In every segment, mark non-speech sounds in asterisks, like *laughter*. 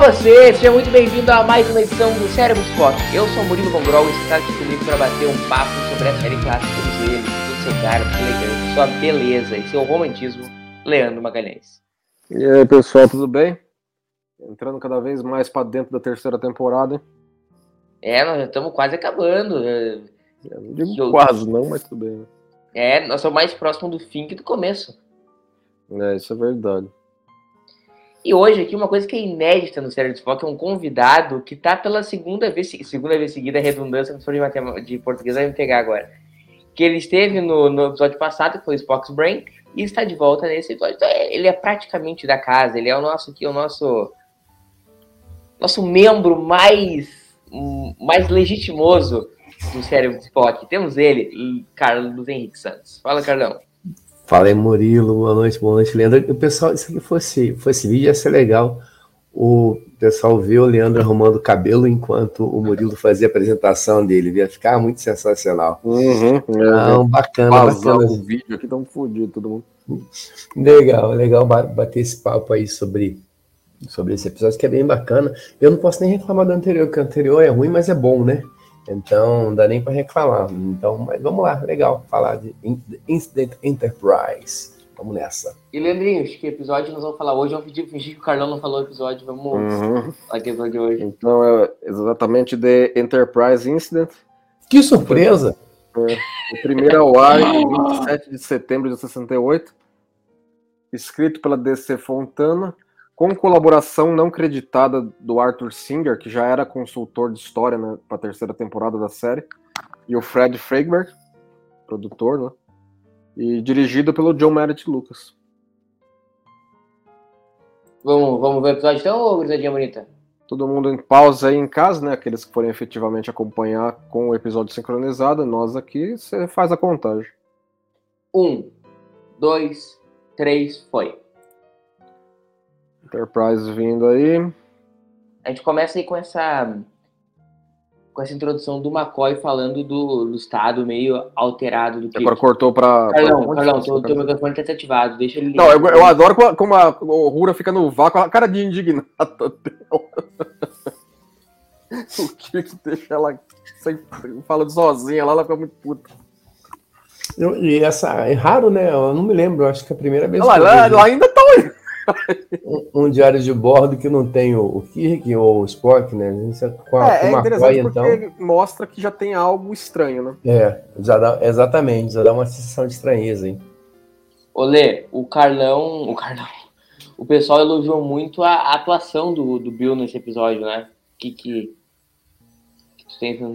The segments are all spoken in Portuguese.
Você, seja muito bem-vindo a mais uma edição do Cérebro Spot. Eu sou Murilo Von Grol e você está aqui comigo para bater um papo sobre a série clássica dos ele, do seu cara, sua elegância, sua beleza e seu romantismo, Leandro Magalhães. E aí, pessoal, tudo bem? Entrando cada vez mais para dentro da terceira temporada. hein? É, nós já estamos quase acabando. Eu não digo Eu- quase não, mas tudo bem. né? É, nós somos mais próximos do fim que do começo. É, isso é verdade. E hoje aqui uma coisa que é inédita no Cérebro Spot é um convidado que tá pela segunda vez, segunda vez seguida, redundância professor de, matema- de português vai me pegar agora. Que ele esteve no, no episódio passado, que foi o Spock's Brain, e está de volta nesse episódio. Então, é- ele é praticamente da casa, ele é o nosso aqui, o nosso nosso membro mais mais legitimoso do Cérebro Spock. Temos ele, Carlos Henrique Santos. Fala, Carlão. Fala aí, Murilo. Boa noite, boa noite, Leandro. O pessoal, isso aqui fosse, fosse vídeo, ia ser legal. O pessoal ver o Leandro arrumando o cabelo enquanto o Murilo fazia a apresentação dele. Ia ficar muito sensacional. Uhum. Não, bacana, Vazar bacana. o vídeo aqui, tão fodido todo mundo. Legal, legal ba- bater esse papo aí sobre, sobre esse episódio, que é bem bacana. Eu não posso nem reclamar do anterior, porque o anterior é ruim, mas é bom, né? Então, não dá nem para reclamar. Então, mas vamos lá, legal, falar de In- Incident Enterprise. Vamos nessa. E Leandrinho, acho que episódio nós vamos falar hoje. Vamos pedir, fingir que o Carlão não falou o episódio. Vamos Uhum. falar que episódio de hoje. Então é exatamente The Enterprise Incident. Que surpresa! O primeiro ao ar em 27 de setembro de 68. Escrito pela DC Fontana, com colaboração não creditada do Arthur Singer, que já era consultor de história né, para a terceira temporada da série, e o Fred Freiberg, produtor, né? E dirigido pelo John Meredith Lucas. Vamos, vamos ver o episódio então, ô grisadinha bonita? Todo mundo em pausa aí em casa, né? Aqueles que forem efetivamente acompanhar com o episódio sincronizado, nós aqui, você faz a contagem. Um, dois, três, foi. Enterprise vindo aí. A gente começa aí com essa com essa introdução do McCoy falando do, do estado meio alterado do que. Agora cortou pra. pra Carlão, onde Carlão, teu, teu microfone tá desativado, deixa ele Não, eu, eu adoro como a, como a- Rura fica no vácuo, a cara de indignado. *laughs* o Kirk deixa ela sempre falando sozinha lá, ela fica muito puta. Eu- e essa é raro, né? Eu não me lembro, acho que é a primeira vez Olha que eu lá, ela, ela ainda tá um, um diário de bordo que não tem o, o Kirk ou o Spock, né? Isso é com a, É, com é interessante McCoy, porque então. ele mostra que já tem algo estranho, né? É, já dá, exatamente, já dá uma sensação de estranheza, hein? Olê, o Carlão. O Carlão. O pessoal elogiou muito a, a atuação do, do Bill nesse episódio, né? Que que.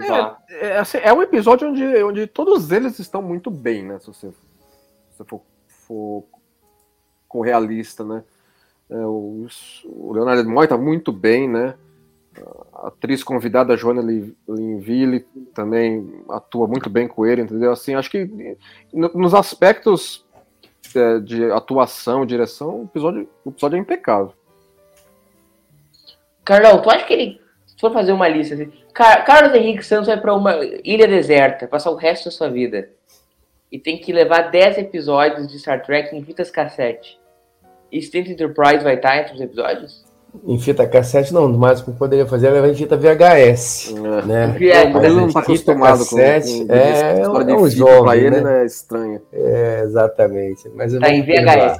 falar? É, assim, é um episódio onde, onde todos eles estão muito bem, né? Se você, se você for, for com realista, né? É, o, o Leonardo Moy tá muito bem, né? A atriz convidada, Joana Lin- Linville, também atua muito bem com ele, entendeu? Assim, acho que no- nos aspectos é, de atuação, direção, o episódio, o episódio é impecável. Carlão, tu acha que ele. Se for fazer uma lista assim. Car- Carlos Henrique Santos vai pra uma ilha deserta, passar o resto da sua vida. E tem que levar 10 episódios de Star Trek em fitas cassete. E Stint Enterprise vai estar entre os episódios? Em fita cassete, não, o máximo que poderia fazer é levar em fita VHS, É. né? *laughs* É, Mas ele não tá fita acostumado com, cassete, com é, história é um jovem, pra ele, né? né? É estranho. É, exatamente. Mas eu Tá em. VHS.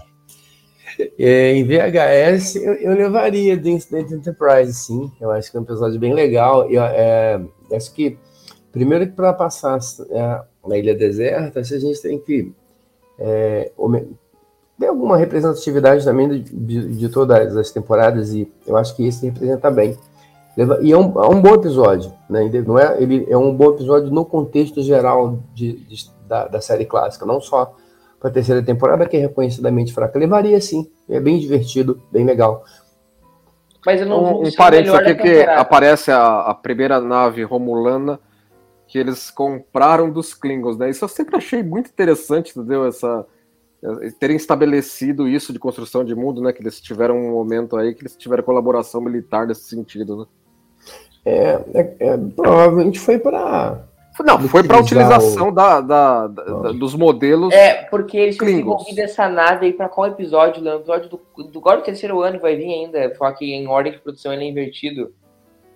É, em VHS, eu, eu levaria The Incident Enterprise, sim. Eu acho que é um episódio bem legal. Eu é, acho que, primeiro que para passar é, na Ilha Deserta, acho que a gente tem que ter alguma representatividade também de, de- de todas as temporadas, e eu acho que esse representa bem. E é um, é um bom episódio, né? Ele Não é, ele é um bom episódio no contexto geral de, de- da, da série clássica, não só para a terceira temporada, que é reconhecidamente fraca. Levaria sim, é bem divertido, bem legal. Mas eu não um, um parênteses aqui que aparece a, a, primeira nave romulana que eles compraram dos Klingons, né? Isso eu sempre achei muito interessante, entendeu? Essa terem estabelecido isso de construção de mundo, né? Que eles tiveram um momento aí que eles tiveram colaboração militar nesse sentido, né? É, é, é provavelmente foi para não, foi para a utilização o... da, da, da, dos modelos. É, porque eles tinham desenvolvido essa nave aí para qual episódio? No episódio do, do agora do terceiro ano vai vir ainda. Só que em ordem de produção ele é invertido.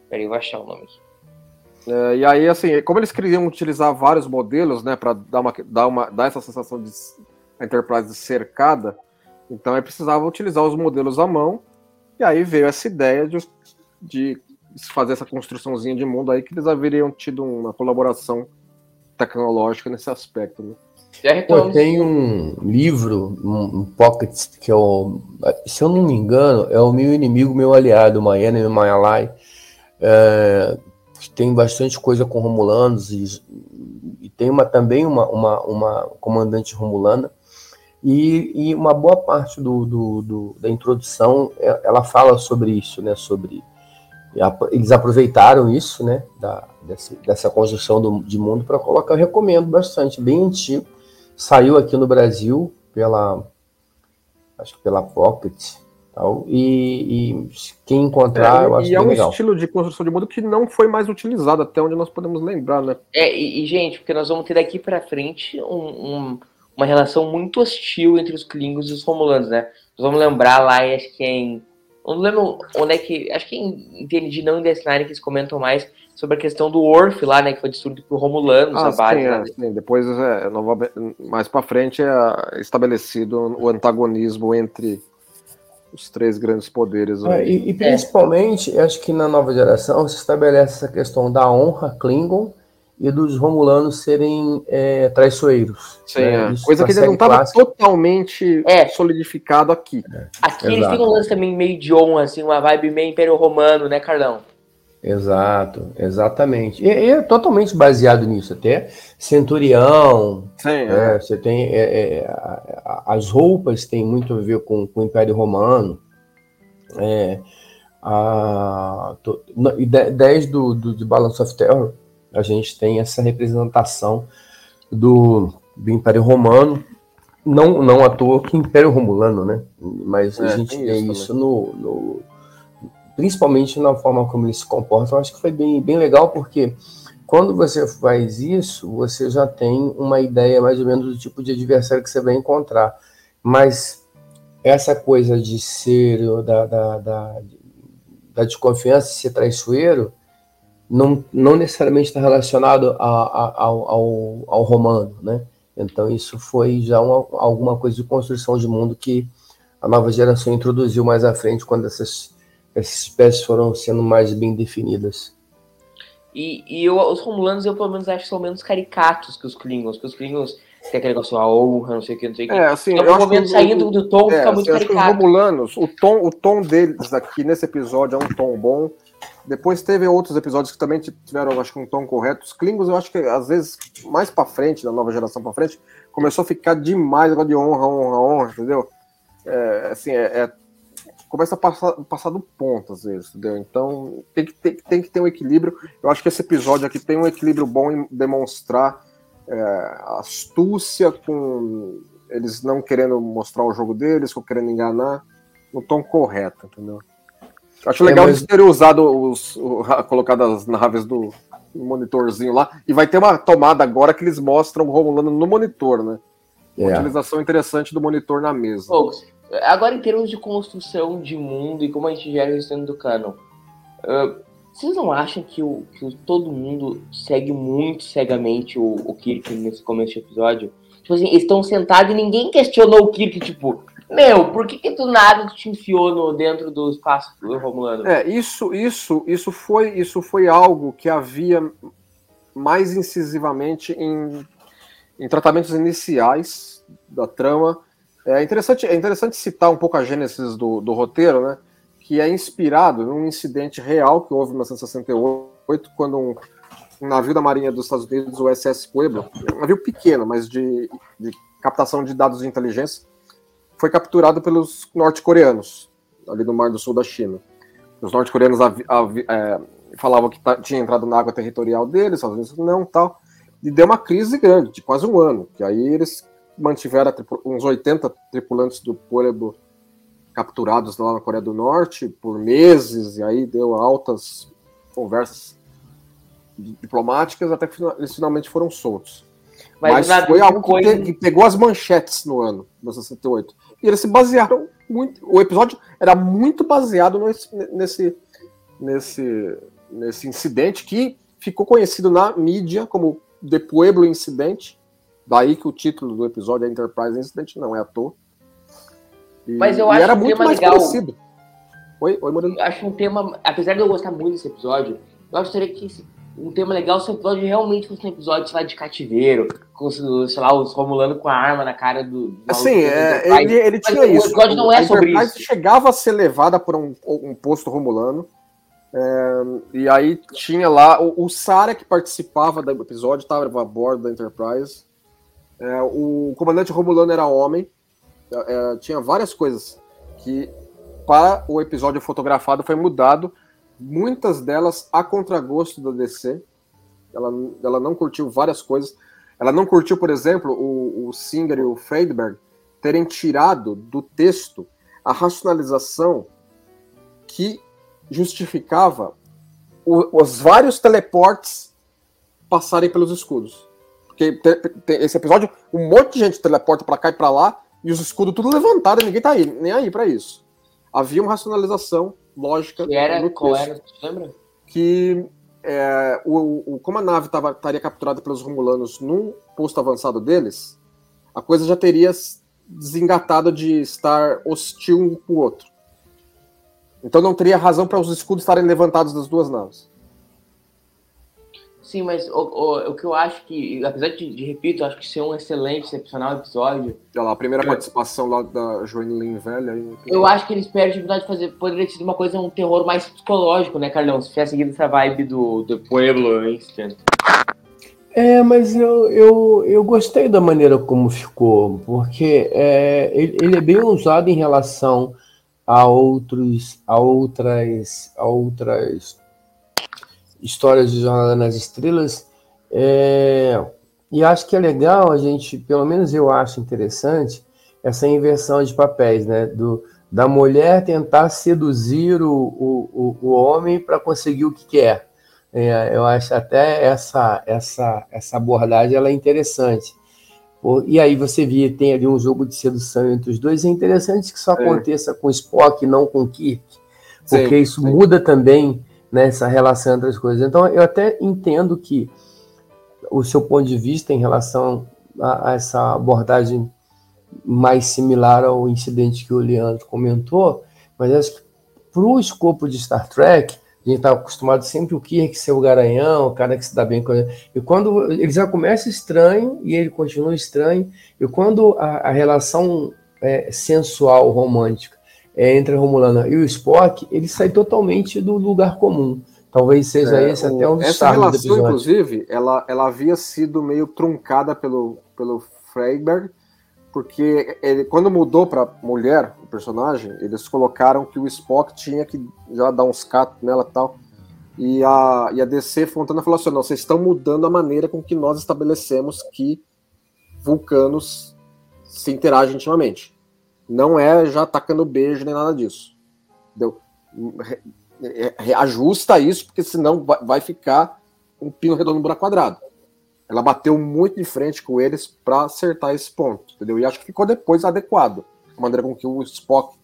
Peraí, eu vou achar o nome aqui. É, e aí, assim, como eles queriam utilizar vários modelos, né, para dar, uma, dar, uma, dar essa sensação de a Enterprise cercada, então é precisava utilizar os modelos à mão. E aí veio essa ideia de, de fazer essa construçãozinha de mundo aí que eles haveriam tido uma colaboração tecnológica nesse aspecto, né? Pô, tem um livro, um, um, pocket, que é o, se eu não me engano, é o meu inimigo, meu aliado, My Enemy, My Ally. É, tem bastante coisa com Romulanos e, e tem uma, também uma, uma, uma comandante Romulana. E, e uma boa parte do, do, do, da introdução é, ela fala sobre isso, né? Sobre eles aproveitaram isso, né, da, desse, dessa construção do, de mundo para colocar. Eu recomendo bastante, bem antigo. Saiu aqui no Brasil pela, acho que pela Pocket, tal. E, e quem encontrar, é, eu acho E é um legal. estilo de construção de mundo que não foi mais utilizado até onde nós podemos lembrar, né? É, e, e gente, porque nós vamos ter daqui para frente um, um, uma relação muito hostil entre os Klingons e os Romulanos, né? Nós vamos lembrar lá, acho que é em eu não lembro onde é que. Acho que entendi não em Death Nine que eles comentam mais sobre a questão do Orf lá, né? Que foi destruído por Romulanos, ah, a base. Sim, é, sim. Depois, é, mais para frente, é estabelecido o antagonismo entre os três grandes poderes. É, e, e, principalmente, acho que na nova geração se estabelece essa questão da honra Klingon e dos Romulanos serem é, traiçoeiros. Sim, né? é. coisa que ainda não estava totalmente é. solidificado aqui. É. Aqui Exato. eles têm um lance também meio de honra, assim, uma vibe meio Império Romano, né, Carlão? Exato, exatamente. E, e é totalmente baseado nisso, até Centurião. Sim, é. Você tem é, as roupas têm muito a ver com, com o Império Romano. É, a, to, 10 do, do, de Balance of Terror a gente tem essa representação do, do Império Romano, não, não à toa que Império Romulano, né? Mas é, a gente tem isso, isso no, no, principalmente na forma como eles se comportam. Eu acho que foi bem, bem legal, porque quando você faz isso, você já tem uma ideia mais ou menos do tipo de adversário que você vai encontrar. Mas essa coisa de ser da, da, da, da desconfiança, ser traiçoeiro, não, não necessariamente está relacionado a, a, ao, ao, ao, romano, né? Então isso foi já uma, alguma coisa de construção de mundo que a nova geração introduziu mais à frente quando essas, essas espécies foram sendo mais bem definidas. E, e eu, os romulanos eu pelo menos acho que são menos caricatos que os Klingons, que os Klingons tem aquele negócio, a honra, não sei o que, não sei o que. É, assim, então, o momento saindo do tom é, fica muito assim, caricato. Os romulanos, o tom, o tom deles aqui nesse episódio é um tom bom, depois teve outros episódios que também tiveram, acho que um tom correto. Os Klingons, eu acho que às vezes, mais para frente, da nova geração para frente, começou a ficar demais agora de honra, honra, honra, entendeu? É, assim, é, é, começa a passar, passar do ponto, às vezes, entendeu? Então, tem que, ter, tem que ter um equilíbrio. Eu acho que esse episódio aqui tem um equilíbrio bom em demonstrar é, astúcia com eles não querendo mostrar o jogo deles, com querendo enganar, no tom correto, entendeu? Acho legal é, mas... terem usado os, o, colocado as naves do monitorzinho lá. E vai ter uma tomada agora que eles mostram o Romulano no monitor, né? Uma é. utilização interessante do monitor na mesa. agora em termos de construção de mundo e como a gente gera isso dentro do canon, uh, vocês não acham que, o, que todo mundo segue muito cegamente o, o Kirk nesse começo de episódio? Tipo assim, eles estão sentados e ninguém questionou o Kirk, tipo, meu, por que, que do nada tu te enfiou no, dentro do espaço do Romulano? É, isso, isso, isso foi, isso foi algo que havia mais incisivamente em, em tratamentos iniciais da trama. É interessante, é interessante citar um pouco a gênesis do, do roteiro, né? Que é inspirado num incidente real que houve em 1968, quando um, um navio da Marinha dos Estados Unidos, o SS Pueblo, um navio pequeno, mas de, de captação de dados de inteligência, foi capturado pelos norte-coreanos, ali no Mar do Sul da China. Os norte-coreanos é, falavam que tinha entrado na água territorial deles, às vezes não, tal. E deu uma crise grande, de quase um ano. Que aí eles mantiveram uns 80 tripulantes do Pueblo capturados lá na Coreia do Norte por meses, e aí deu altas conversas diplomáticas até que eles finalmente foram soltos. Mas, Mas foi algo coisa... que, pegou as manchetes no ano de 68. E eles se basearam muito. O episódio era muito baseado nesse, nesse, nesse, nesse incidente que ficou conhecido na mídia como The Pueblo Incident. Daí que o título do episódio é Enterprise Incident, não é à toa. E, Mas eu acho era um muito tema mais legal. parecido. Oi, oi, Murilo. Eu acho um tema, apesar de eu gostar muito desse episódio, eu gostaria que esse, um tema legal se o episódio realmente fosse um episódio, sei lá, de cativeiro, com, sei lá, os Romulano com a arma na cara do. Assim, é, ele, ele tinha isso. O episódio não é a sobre isso. chegava a ser levada por um, um posto Romulano. É, e aí tinha lá o, o Sara que participava do episódio, estava a bordo da Enterprise. É, o comandante Romulano era homem. É, tinha várias coisas que para o episódio fotografado foi mudado muitas delas a contragosto da DC. Ela, ela não curtiu várias coisas. Ela não curtiu, por exemplo, o, o Singer e o Friedberg terem tirado do texto a racionalização que justificava o, os vários teleportes passarem pelos escudos. Porque te, te, esse episódio, um monte de gente teleporta para cá e para lá e os escudos tudo levantado, ninguém tá aí, nem aí para isso. Havia uma racionalização lógica. Que era, qual era, lembra? Que é, o, o, como a nave tava, estaria capturada pelos Romulanos num posto avançado deles, a coisa já teria desengatado de estar hostil um com o outro. Então não teria razão para os escudos estarem levantados das duas naves. Sim, mas o, o, o que eu acho que, apesar de, de, repito, acho que ser um excelente, excepcional episódio. Olha lá, a primeira participação lá da Joaneline Velha. Aí, eu acho que eles perdem a de fazer. Poderia ter sido uma coisa, um terror mais psicológico, né, Carlão? Se tivesse seguido essa vibe do, do Pueblo Instant. É, mas eu, eu, eu gostei da maneira como ficou, porque é, ele, ele é bem usado em relação a outros, a outras, a outras histórias de Jornada nas Estrelas. É, e acho que é legal a gente, pelo menos eu acho interessante, essa inversão de papéis, né? Do, da mulher tentar seduzir o, o, o homem para conseguir o que quer. É, eu acho até essa, essa, essa abordagem ela é interessante. E aí você vê, tem ali um jogo de sedução entre os dois. É interessante que isso aconteça com Spock não com Kirk, porque sim, isso sim. muda também nessa né, relação entre as coisas. Então, eu até entendo que o seu ponto de vista em relação a, a essa abordagem mais similar ao incidente que o Leandro comentou, mas acho que para o escopo de Star Trek, a gente está acostumado sempre o Kirk ser o garanhão, o cara que se dá bem com ele. E quando ele já começa estranho e ele continua estranho, e quando a, a relação é, sensual, romântica, é, entre a Romulana e o Spock, ele sai totalmente do lugar comum. Talvez seja é, esse o, até um dos Essa relação, inclusive, ela, ela havia sido meio truncada pelo, pelo Freiberg, porque ele, quando mudou para mulher, o personagem, eles colocaram que o Spock tinha que já dar uns catos nela e tal. E a, e a DC Fontana falou assim: não, vocês estão mudando a maneira com que nós estabelecemos que vulcanos se interagem intimamente. Não é já tacando beijo nem nada disso. Entendeu? Reajusta isso, porque senão vai ficar um pino redondo no buraco quadrado. Ela bateu muito de frente com eles para acertar esse ponto, entendeu? E acho que ficou depois adequado. A maneira com que o Spock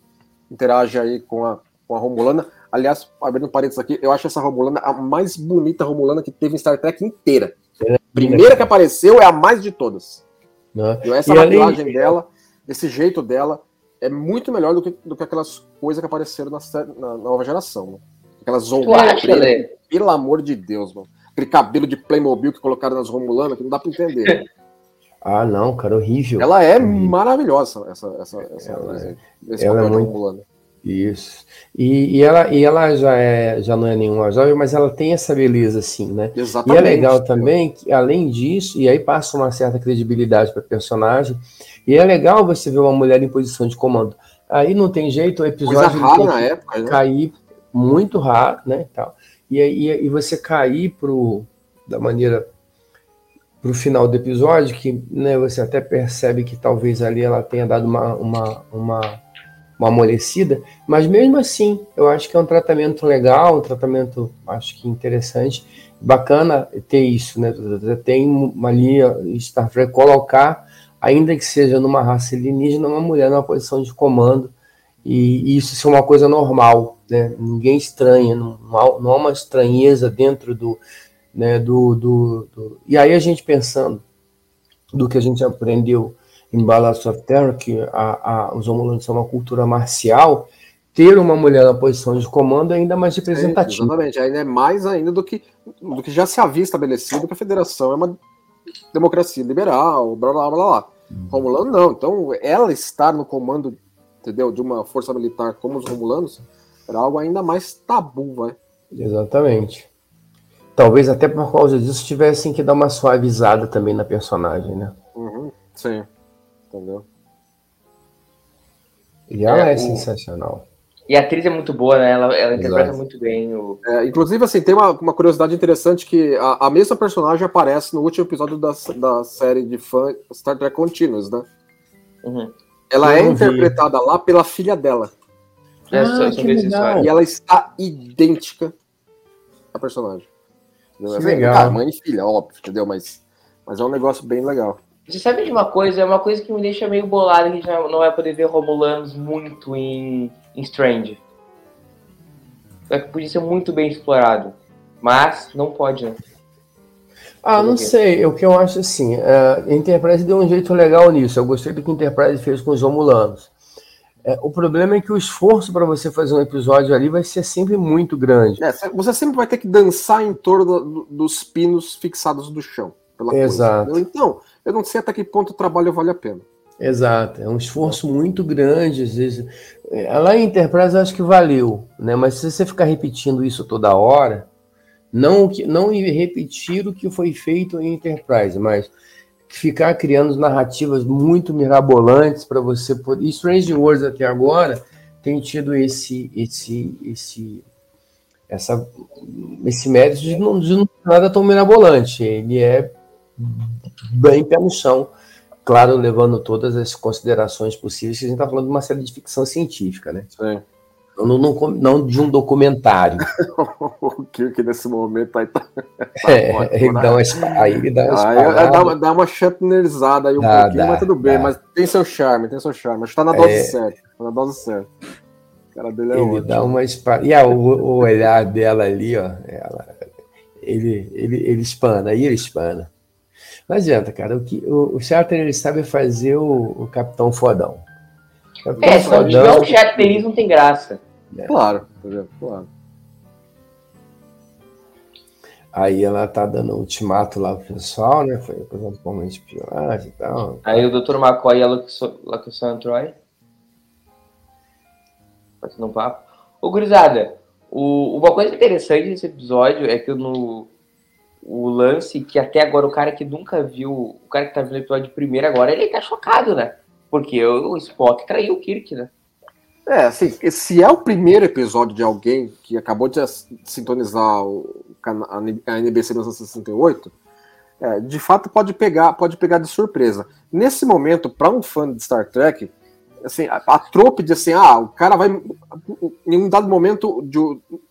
interage aí com a, com a Romulana. Aliás, abrindo parênteses aqui, eu acho essa Romulana a mais bonita Romulana que teve em Star Trek inteira. É, Primeira que apareceu é a mais de todas. Né? Essa maquiagem dela, esse jeito dela, é muito melhor do que, do que aquelas coisas que apareceram na, na, nova geração. Né? Aquelas zongas. Pelo amor de Deus, mano. Aquele cabelo de Playmobil que colocaram nas Romulanas, que não dá pra entender. *laughs* ah, não, cara, horrível. Ela é horrível. maravilhosa, essa, essa, essa, ela, esse ela é muito, Romulana. Isso. E, e, ela, e ela já, é, já não é nenhuma jovem, mas ela tem essa beleza, assim, né? Exatamente. E é legal também que, além disso, e aí passa uma certa credibilidade para personagem, e é legal você ver uma mulher em posição de comando. Aí não tem jeito, o episódio na época, né? cair muito raro, né? Tal. E, e, e você cair pro, da maneira para o final do episódio, que né, você até percebe que talvez ali ela tenha dado uma, uma, uma, uma amolecida, mas mesmo assim, eu acho que é um tratamento legal, um tratamento, acho que interessante, bacana ter isso, né? Tem ali Star Trek colocar, ainda que seja numa raça alienígena, uma mulher numa posição de comando, e, isso ser uma coisa normal, né? Ninguém estranha, não, não há uma estranheza dentro do, né, do, do, do, E aí a gente pensando do que a gente aprendeu em Ballast of Terror, que a, a, os Romulanos são uma cultura marcial, ter uma mulher na posição de comando é ainda mais representativo. É, exatamente, ainda é mais ainda do que, do que já se havia estabelecido que a federação é uma democracia liberal, blá blá blá blá. Romulano não, então ela estar no comando, entendeu, de uma força militar como os Romulanos era algo ainda mais tabu, vai. Exatamente. Talvez até por causa disso tivessem que dar uma suavizada também na personagem, né? Uhum, sim. Entendeu? E ela é, é sensacional. E a atriz é muito boa, né? Ela, ela interpreta muito bem o. É, inclusive, assim, tem uma, uma curiosidade interessante que a, a, mesma personagem aparece no último episódio da, da série de fã Star Trek Continuous, né? Uhum. Ela Eu é interpretada lá pela filha dela. É, ah, que legal. E ela está idêntica à personagem. Que assim, legal. Cara, mãe e filha, óbvio, entendeu? Mas, mas é um negócio bem legal. Você sabe de uma coisa? É uma coisa que me deixa meio bolado que a gente não vai poder ver Romulanos muito em, em Strange. É que podia ser muito bem explorado. Mas não pode, né? Ah, não sei. O que eu acho assim, a Enterprise deu um jeito legal nisso. Eu gostei do que a Enterprise fez com os Romulanos. É, o problema é que o esforço para você fazer um episódio ali vai ser sempre muito grande. É, você sempre vai ter que dançar em torno do, dos pinos fixados do chão. Exato. Coisa. Então, eu não sei até que ponto o trabalho vale a pena. Exato, é um esforço muito grande, às vezes. É, lá em Enterprise eu acho que valeu, né? Mas se você ficar repetindo isso toda hora, não, não repetir o que foi feito em Enterprise, mas ficar criando narrativas muito mirabolantes para você poder. E Strange Wars até agora tem tido esse esse esse essa esse mérito de não, de não nada tão mirabolante. Ele é bem pé no chão, claro, levando todas as considerações possíveis. A gente está falando de uma série de ficção científica, né? Sim. Não, não, não, de um documentário. *laughs* o Kirk nesse momento aí tá. *laughs* tá é, ótimo, ele, né? dá uma, aí ele dá uma aí, dá uma, dá uma aí um dá, pouquinho, dá, mas tudo bem. Mas tem seu charme, tem seu charme. Acho que tá na dose é... certa. Tá na dose certa. O cara dele é ele ótimo. dá uma E ah, o, o, olhar dela ali, ó. Ela, ele, ele, ele espana, aí ele espana. Não adianta, cara. O, que, o, o Charter ele sabe fazer o, o Capitão Fodão. É, se não um feliz, não tem graça. É. Claro, claro. Aí ela tá dando ultimato lá pro pessoal, né? Foi coisa como espionagem e tal. Aí o Dr. McCoy e a Luciana Troy. Fazendo um papo. Ô, gurizada, o, uma coisa interessante desse episódio é que no o lance que até agora o cara que nunca viu, o cara que tá vendo o episódio primeiro agora, ele tá chocado, né? Porque o Spock traiu o Kirk, né? É, assim, se é o primeiro episódio de alguém que acabou de sintonizar o, a NBC 1968, é, de fato pode pegar, pode pegar de surpresa. Nesse momento, para um fã de Star Trek, assim, a, a trope de assim, ah, o cara vai em um dado momento de,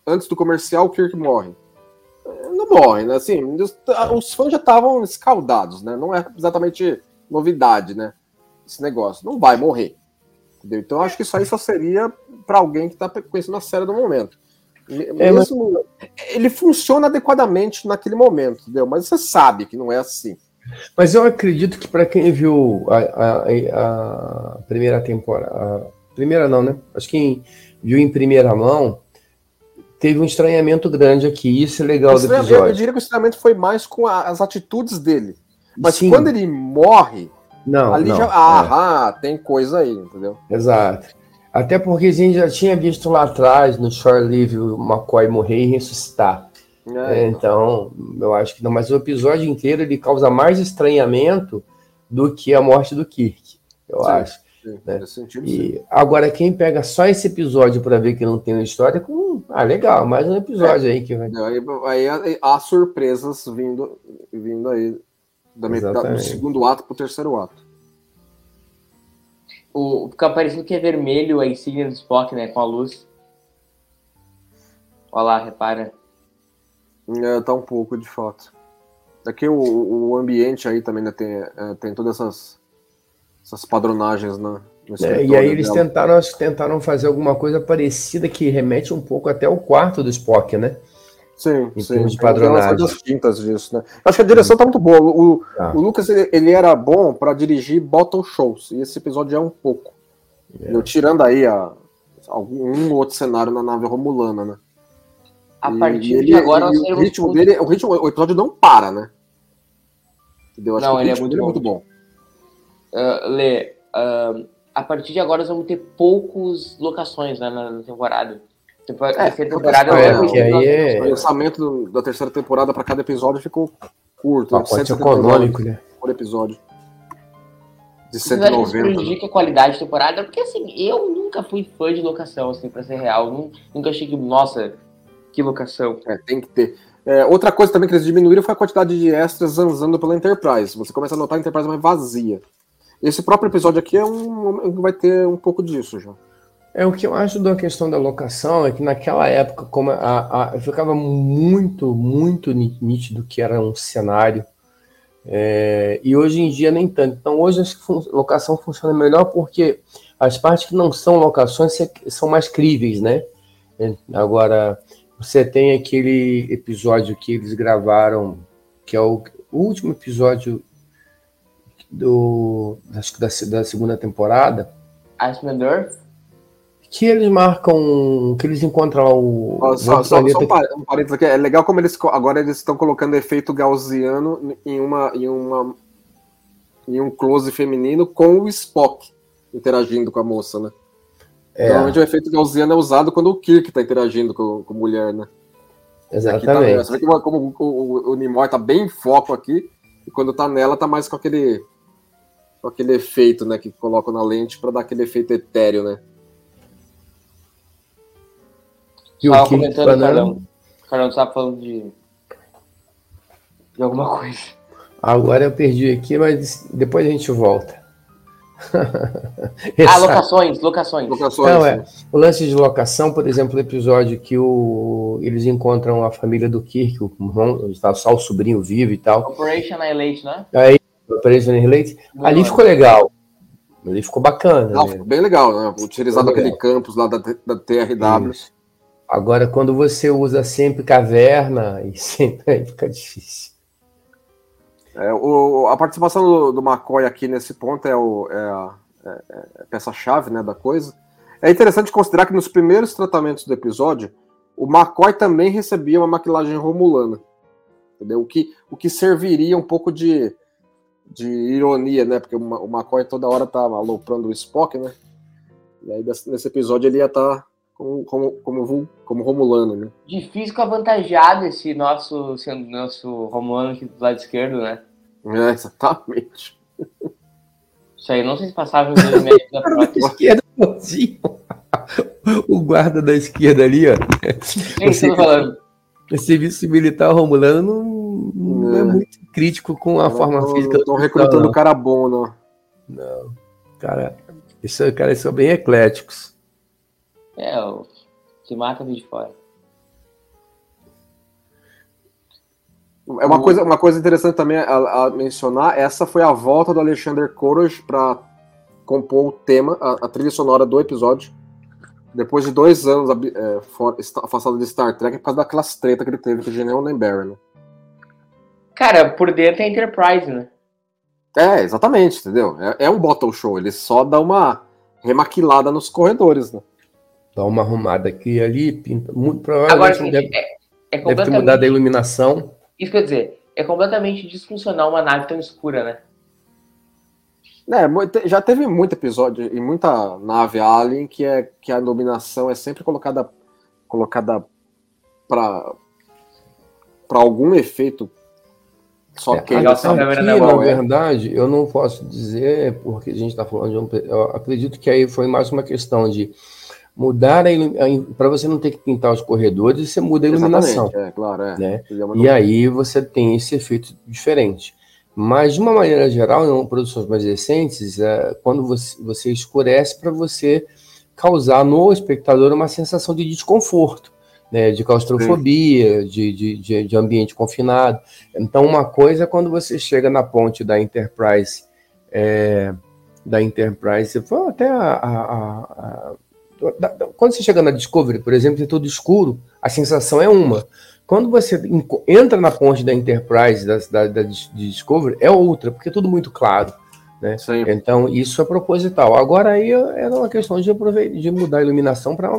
antes do comercial o Kirk morre. Não morre, né? Assim, os, os fãs já estavam escaldados, né? Não é exatamente novidade, né? esse negócio. Não vai morrer. Entendeu? Então acho que isso aí só seria para alguém que está conhecendo a série do momento. É, Mesmo, mas... Ele funciona adequadamente naquele momento, entendeu? Mas você sabe que não é assim. Mas eu acredito que para quem viu a, a, a, primeira temporada, primeira não, né? Acho que quem viu em primeira mão teve um estranhamento grande aqui. Isso é legal do episódio. Eu, diria que o estranhamento foi mais com as atitudes dele. Mas Sim. quando ele morre, não, Ali não, já. Ah, é. tem coisa aí, entendeu? Exato. Até porque a gente já tinha visto lá atrás, no Shore Live, o McCoy morrer e ressuscitar. É, É, então, eu acho que não. Mas o episódio inteiro ele causa mais estranhamento do que a morte do Kirk, eu Sim. acho. Sim, né? sentido. E agora, quem pega só esse episódio para ver que não tem uma história, com, ah, legal, mais um episódio aí que vai. Aí, aí há- surpresas vindo, vindo aí da metade, do segundo ato pro terceiro ato. O, fica parecendo que é vermelho a insígnia do Spock, né? Com a luz. Olha lá, repara. É, tá um pouco, de fato. Aqui o, o ambiente aí também né, tem, é, tem todas essas, essas padronagens né, no É, e aí eles dela. tentaram, acho que tentaram fazer alguma coisa parecida que remete um pouco até o quarto do Spock, né? Sim, em sim. de padronagem. tintas disso, né? Acho que a direção tá muito boa. O, Tá. o Lucas, ele, ele era bom pra dirigir bottle shows, e esse episódio é um pouco. Entendeu? Tirando aí a, algum um ou outro cenário na nave romulana, né? A E partir ele- de agora o ritmo pontos- dele, o ritmo, o episódio não para, né? Entendeu? Acho Não, que o ele é muito bom. é muito bom. Ah, Lê, ah, a partir de agora nós vamos ter poucos locações né, na, temporada. Tempo- É, terceira temporada é, É, que aí O é lançamento do- da terceira temporada pra cada episódio ficou curto. pacote 179 econômico, né? por episódio. De Vocês acham que isso 190. né? prejudica a qualidade da temporada? Porque assim, eu nunca fui fã de locação, assim, pra ser real. Nun- Nunca achei que, nossa, que locação. É, tem que ter. É, outra coisa também que eles diminuíram foi a quantidade de extras zanzando pela Enterprise. Você começa a notar a Enterprise mais vazia. Esse próprio episódio aqui é um vai ter um pouco disso já. É o que eu acho da questão da locação é que naquela época, como a, a- ficava muito, muito nítido que era um cenário. é, e hoje em dia nem tanto. Então hoje fun- locação funciona melhor porque as partes que não são locações são mais críveis, né? É, Agora você tem aquele episódio que eles gravaram, que é o, o último episódio do acho que da, da segunda temporada, Iceman Earth? que eles marcam, que eles encontram o, Só, só, só um, par- um parênteses aqui. É legal como eles agora eles estão colocando efeito gaussiano em uma em uma em um close feminino com o Spock interagindo com a moça, né? É, Normalmente o efeito gaussiano é usado quando o Kirk tá interagindo com, com a mulher, né? Tá, exatamente. você vê que como o, o, o Nimoy tá bem em foco aqui, e quando tá nela tá mais com aquele com aquele efeito, né, que colocam na lente para dar aquele efeito etéreo, né? E o Tava Kirk comentando, falando- Carlão. Carlão, tava falando de. de alguma coisa. Agora eu perdi aqui, mas depois a gente volta. Ah, *laughs* locações, locações. Locações. Não, é. O lance de locação, por exemplo, o episódio que o, eles encontram a família do Kirk, o irmão, está só o sobrinho vivo e tal. Operation Annihilate, né? Aí, Operation Relate, ali Não, ficou legal. Ali ficou bacana. Não, né? ficou bem legal, né? Utilizado Ficou aquele campus lá da, da TRW. Isso. Agora, quando você usa sempre caverna, *laughs* e sempre aí fica difícil. É, o, a participação do, do McCoy aqui nesse ponto é, o, é a, é- é a peça-chave né, da coisa. É interessante considerar que nos primeiros tratamentos do episódio, o McCoy também recebia uma maquilagem romulana. Entendeu? O que, o que serviria um pouco de, de ironia, né? Porque o, McCoy toda hora tá aloprando o Spock, né? E aí nesse episódio ele ia estar como, como, como, vul- como romulano, né? Difícil com avantajado esse nosso, sendo nosso Romano aqui do lado esquerdo, né? É, exatamente. Isso aí não sei se passava da. *laughs* Esquerda, bonzinho. O guarda da esquerda ali, ó. Quem você tá falando? Serviço militar romulano não, não é É. muito crítico com a forma física. Estão do recrutando não. o cara bom, não. Não, cara, isso, cara, eles são bem ecléticos. É, o que mata vem de fora. É uma coisa, uma coisa interessante também a, a mencionar, essa foi a volta do Alexander Courage para compor o tema, a, a trilha sonora do episódio, depois de dois anos é, afastado de Star Trek por causa daquelas treta que ele teve com o Gene Roddenberry, né? Cara, por dentro é Enterprise, né? É, exatamente, entendeu? É, é um bottle show, ele só dá uma remaquilada nos corredores, né? Dá uma arrumada aqui e ali, pinta. Muito Agora, provavelmente assim, deve, é, é deve ter completamente... mudado a iluminação. Isso quer dizer, é completamente disfuncional uma nave tão escura, né? É, já teve muito episódio e muita nave Alien que, é, que a iluminação é sempre colocada colocada para para algum efeito só que é, aqui, na verdade, eu não posso dizer, porque a gente está falando de um. Eu acredito que aí foi mais uma questão de mudar a para você não ter que pintar os corredores, você muda a iluminação. É, claro, é. Né? E aí você tem esse efeito diferente. Mas, de uma maneira geral, em produções mais recentes, é, quando você, você escurece para você causar no espectador uma sensação de desconforto né, de claustrofobia, de, de, de, ambiente confinado. Então, uma coisa é quando você chega na ponte da Enterprise, é, da Enterprise, até a, a, a, a, quando você chega na Discovery, por exemplo, é tudo escuro, a sensação é uma. Quando você entra na ponte da Enterprise, da, da, da Discovery, é outra, porque é tudo muito claro. Né? Então, isso é proposital. Agora, aí era uma questão de, de mudar a iluminação para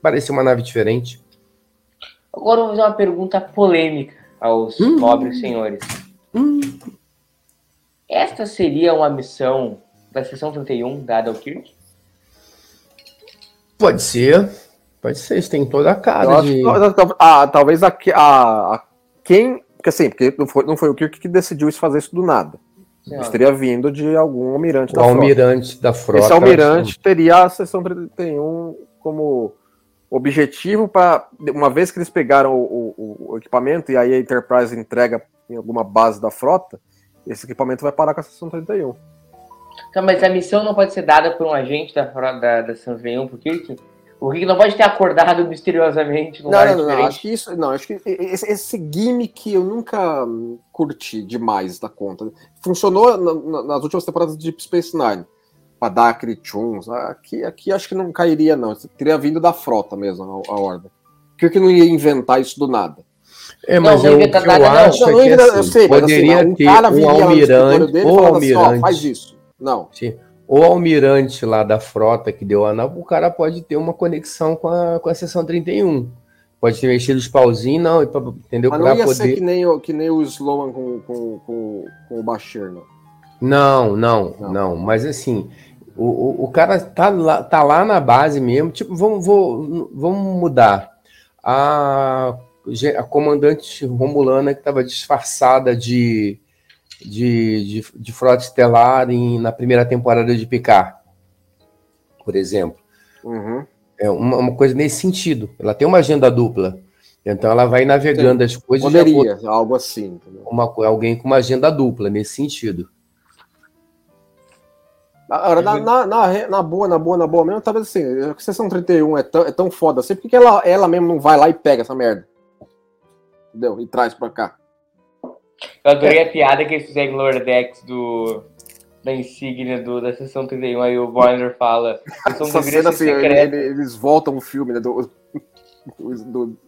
parecia uma nave diferente. Agora vou fazer uma pergunta polêmica aos hum. nobres senhores. Hum. Esta seria uma missão da seção 31 dada ao Kirk? Pode ser. Pode ser, isso tem toda a cara de... ah, talvez a, a, a, quem... Porque assim, porque não foi, não foi o Kirk que decidiu isso fazer isso do nada. Senhora. Isso teria vindo de algum almirante o da almirante frota. da frota. Esse almirante teria a seção 31 como objetivo para, uma vez que eles pegaram o, o, o, equipamento e aí a Enterprise entrega em alguma base da frota, esse equipamento vai parar com a seção 31. Então, mas a missão não pode ser dada por um agente da, da, da seção 31 por Kirk? O Kirk não pode ter acordado misteriosamente não, não, não, não, acho que isso, não, acho que esse, esse gimmick eu nunca curti demais da conta. Funcionou na, nas últimas temporadas de Deep Space Nine para dar aquele tchuns. Aqui, aqui acho que não cairia, não. Teria vindo da frota mesmo, a, a ordem. Porque que não ia inventar isso do nada. É, mas não, eu, o que eu acho não, é que assim, eu sei, poderia assim, um ter um almirante dele, ou almirante. Assim, faz isso. Não. Sim. O almirante lá da frota que deu a nave, o cara pode ter uma conexão com a, com a seção 31. Pode ter mexido os pauzinhos, não, entendeu? Mas não ia poder... ser que nem, o, que nem o Sloan com, com, com, com o Bashir, não. Não, não, não, não. Mas assim, o, o, o, cara tá lá, tá lá na base mesmo. Tipo, vamos, vou, vamos mudar. A, a comandante Romulana que estava disfarçada de, de, de, de, frota estelar em, na primeira temporada de Picard, por exemplo. Uhum. É uma, uma, coisa nesse sentido. Ela tem uma agenda dupla. Então ela vai navegando Sim. as coisas. Poderia, algo assim. Uma, alguém com uma agenda dupla nesse sentido. Agora, na, na, na, na, boa, na boa, na boa mesmo, talvez assim, a sessão 31 é tão, é tão foda assim, porque ela, ela mesmo não vai lá e pega essa merda? Entendeu? E traz pra cá. Eu adorei a piada que eles fizeram em Lower Decks do, da insígnia do, da sessão 31, aí o Boiler fala. Essa cena, assim, ele, eles voltam o filme, né? Do, *laughs* do, do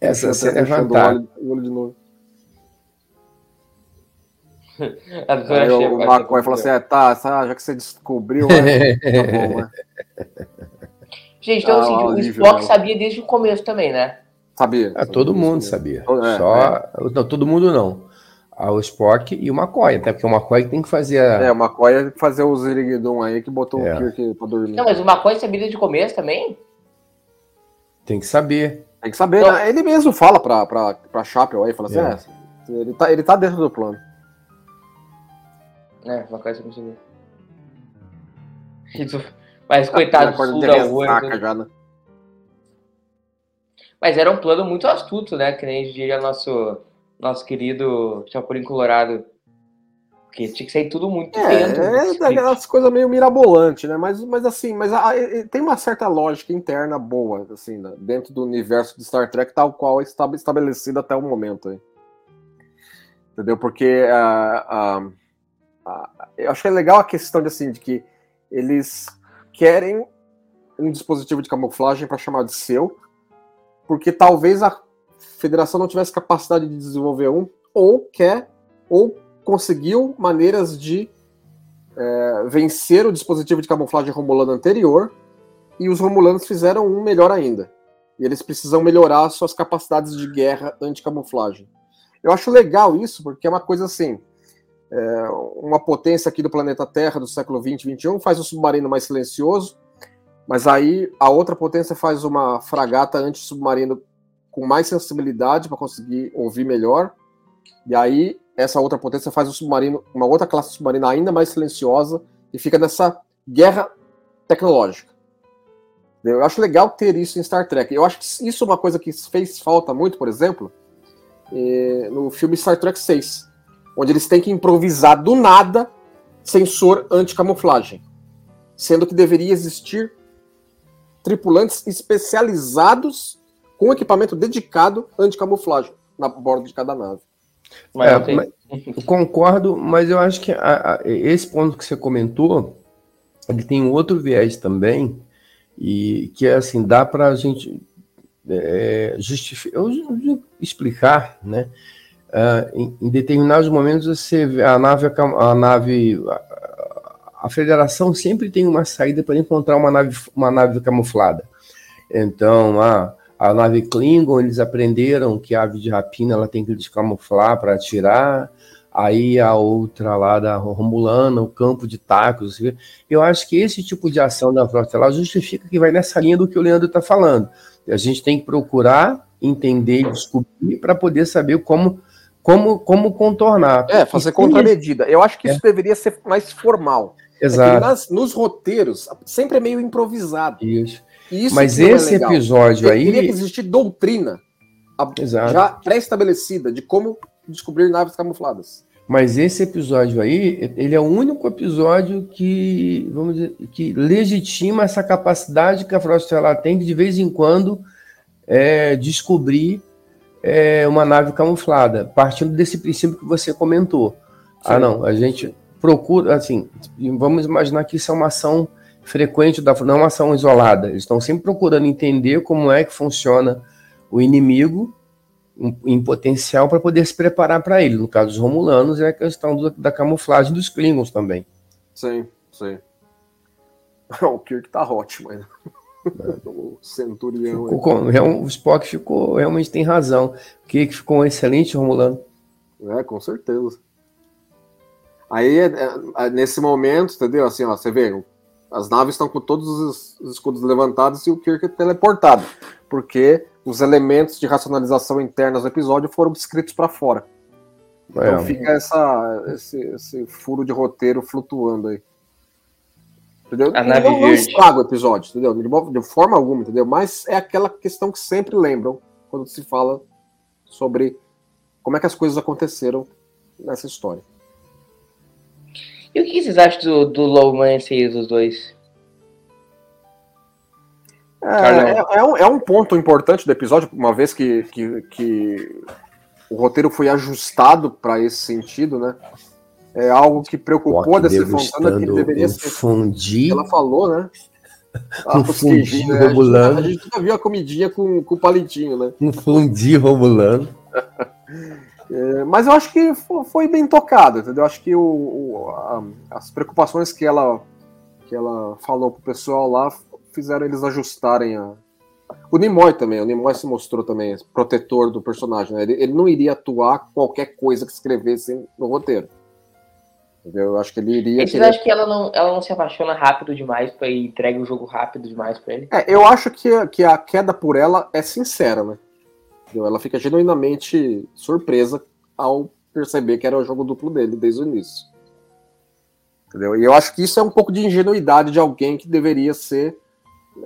Essa cena é fantástica. Aí o, o McCoy falou assim: é, tá, já que você descobriu, né? tá bom, né? *laughs* Gente, então ah, assim, o Spock sabia desde o começo também, né? Sabia. Ah, todo mundo sabia. É, Só. É. Não, todo mundo não. Ah, o Spock e o McCoy, até porque o McCoy tem que fazer. A... É, o McCoy tem que fazer o Ziriguidon aí que botou é. o Kirk pra dormir. Não, mas o McCoy sabia desde o começo também? Tem que saber. Tem que saber. Então... Né? Ele mesmo fala pra, pra, pra Chapel aí, fala assim: é. é ele, tá, ele tá dentro do plano. É, que eu Mas coitado, suda o olho. Já, né? Mas era um plano muito astuto, né? Que nem diria nosso, nosso querido Chapolin Colorado. Porque tinha que sair tudo muito é, dentro. É daquelas coisas meio mirabolante, né? Mas, mas assim, mas a, a, tem uma certa lógica interna boa, assim, né? dentro do universo de Star Trek, tal qual está estabelecido até o momento. Aí. Entendeu? Porque a. Uh, uh, eu achei legal a questão de, assim, de que eles querem um dispositivo de camuflagem para chamar de seu, porque talvez a federação não tivesse capacidade de desenvolver um, ou quer, ou conseguiu maneiras de é, vencer o dispositivo de camuflagem romulano anterior, e os romulanos fizeram um melhor ainda. E eles precisam melhorar suas capacidades de guerra anti-camuflagem. Eu acho legal isso, porque é uma coisa assim é, uma potência aqui do planeta Terra do século 20 e 21 faz um submarino mais silencioso, mas aí a outra potência faz uma fragata anti-submarino com mais sensibilidade para conseguir ouvir melhor. E aí essa outra potência faz um submarino, uma outra classe submarina ainda mais silenciosa e fica nessa guerra tecnológica. Eu acho legal ter isso em Star Trek. Eu acho que isso é uma coisa que fez falta muito, por exemplo, eh, no filme Star Trek 6, onde eles têm que improvisar do nada sensor anti-camuflagem, sendo que deveria existir tripulantes especializados com equipamento dedicado anti-camuflagem na bordo de cada nave. Mas é, mas, concordo, mas eu acho que a, a, esse ponto que você comentou, ele tem um outro viés também, e que é assim, dá para a gente é, justificar, explicar, né? Uh, em, determinados momentos você a nave, a nave, a, a federação sempre tem uma saída para encontrar uma nave, uma nave camuflada. Então, a, a nave Klingon, eles aprenderam que a ave de rapina ela tem que descamuflar para atirar aí a outra lá da Romulana, o campo de tacos. Eu acho que esse tipo de ação da frota ela justifica que vai nessa linha do que o Leandro está falando. A gente tem que procurar entender descobrir para poder saber como, como, como contornar. É, fazer contramedida. Eu acho que isso é. deveria ser mais formal. É Exato. É nas, nos roteiros, sempre é meio improvisado. Isso. isso Mas é esse é episódio aí. Teria que existir doutrina já pré-estabelecida de como descobrir naves camufladas. Mas esse episódio aí, ele é o único episódio que, vamos dizer, que legitima essa capacidade que a Frost ela tem de, de vez em quando é, descobrir é, uma nave camuflada, partindo desse princípio que você comentou. Ah, Sim. Ah, não, a gente procura, assim, vamos imaginar que isso é uma ação frequente, da, não é uma ação isolada. Eles estão sempre procurando entender como é que funciona o inimigo em potencial para poder se preparar para ele. No caso dos Romulanos, é a questão do, da camuflagem dos Klingons também. Sim, sim. *laughs* o Kirk tá ótimo ainda. o Centurião. Ficou, o Spock ficou, realmente tem razão. O Kirk ficou um excelente Romulano. É, com certeza. Aí, é, é, nesse momento, entendeu? Assim, ó, você vê, as naves estão com todos os, os escudos levantados e o Kirk é teleportado. Porque os elementos de racionalização interna do episódio foram descritos para fora. Então é. fica essa, esse, esse, furo de roteiro flutuando aí. Entendeu? A nave não, não estraga o episódio, entendeu? De, de forma alguma, entendeu? Mas é aquela questão que sempre lembram quando se fala sobre como é que as coisas aconteceram nessa história. E o que vocês acham do, do Lowman e dos dois? É, é, é, um, é, um, ponto importante do episódio, uma vez que, que, que o roteiro foi ajustado para esse sentido, né? É algo que preocupou a DC Fontana, que deveria ser. Fundir. Ela falou, né? *laughs* Ah, um fundir né? Romulano. A gente, nunca viu a comidinha com, com palitinho, né? Um fundir Romulano. *laughs* É, mas eu acho que foi bem tocado, entendeu? Eu acho que o, o a, as preocupações que ela, que ela falou pro pessoal lá fizeram eles ajustarem a. O Nimoy também, o Nimoy se mostrou também protetor do personagem, né? ele, ele, não iria atuar qualquer coisa que escrevesse no roteiro. Entendeu? Eu acho que ele iria. E você querer... acha que ela não, ela não se apaixona rápido demais para entrega o jogo rápido demais para ele? É, eu acho que, que a queda por ela é sincera, né? Entendeu? Ela fica genuinamente surpresa ao perceber que era o jogo duplo dele desde o início. Entendeu? E eu acho que isso é um pouco de ingenuidade de alguém que deveria ser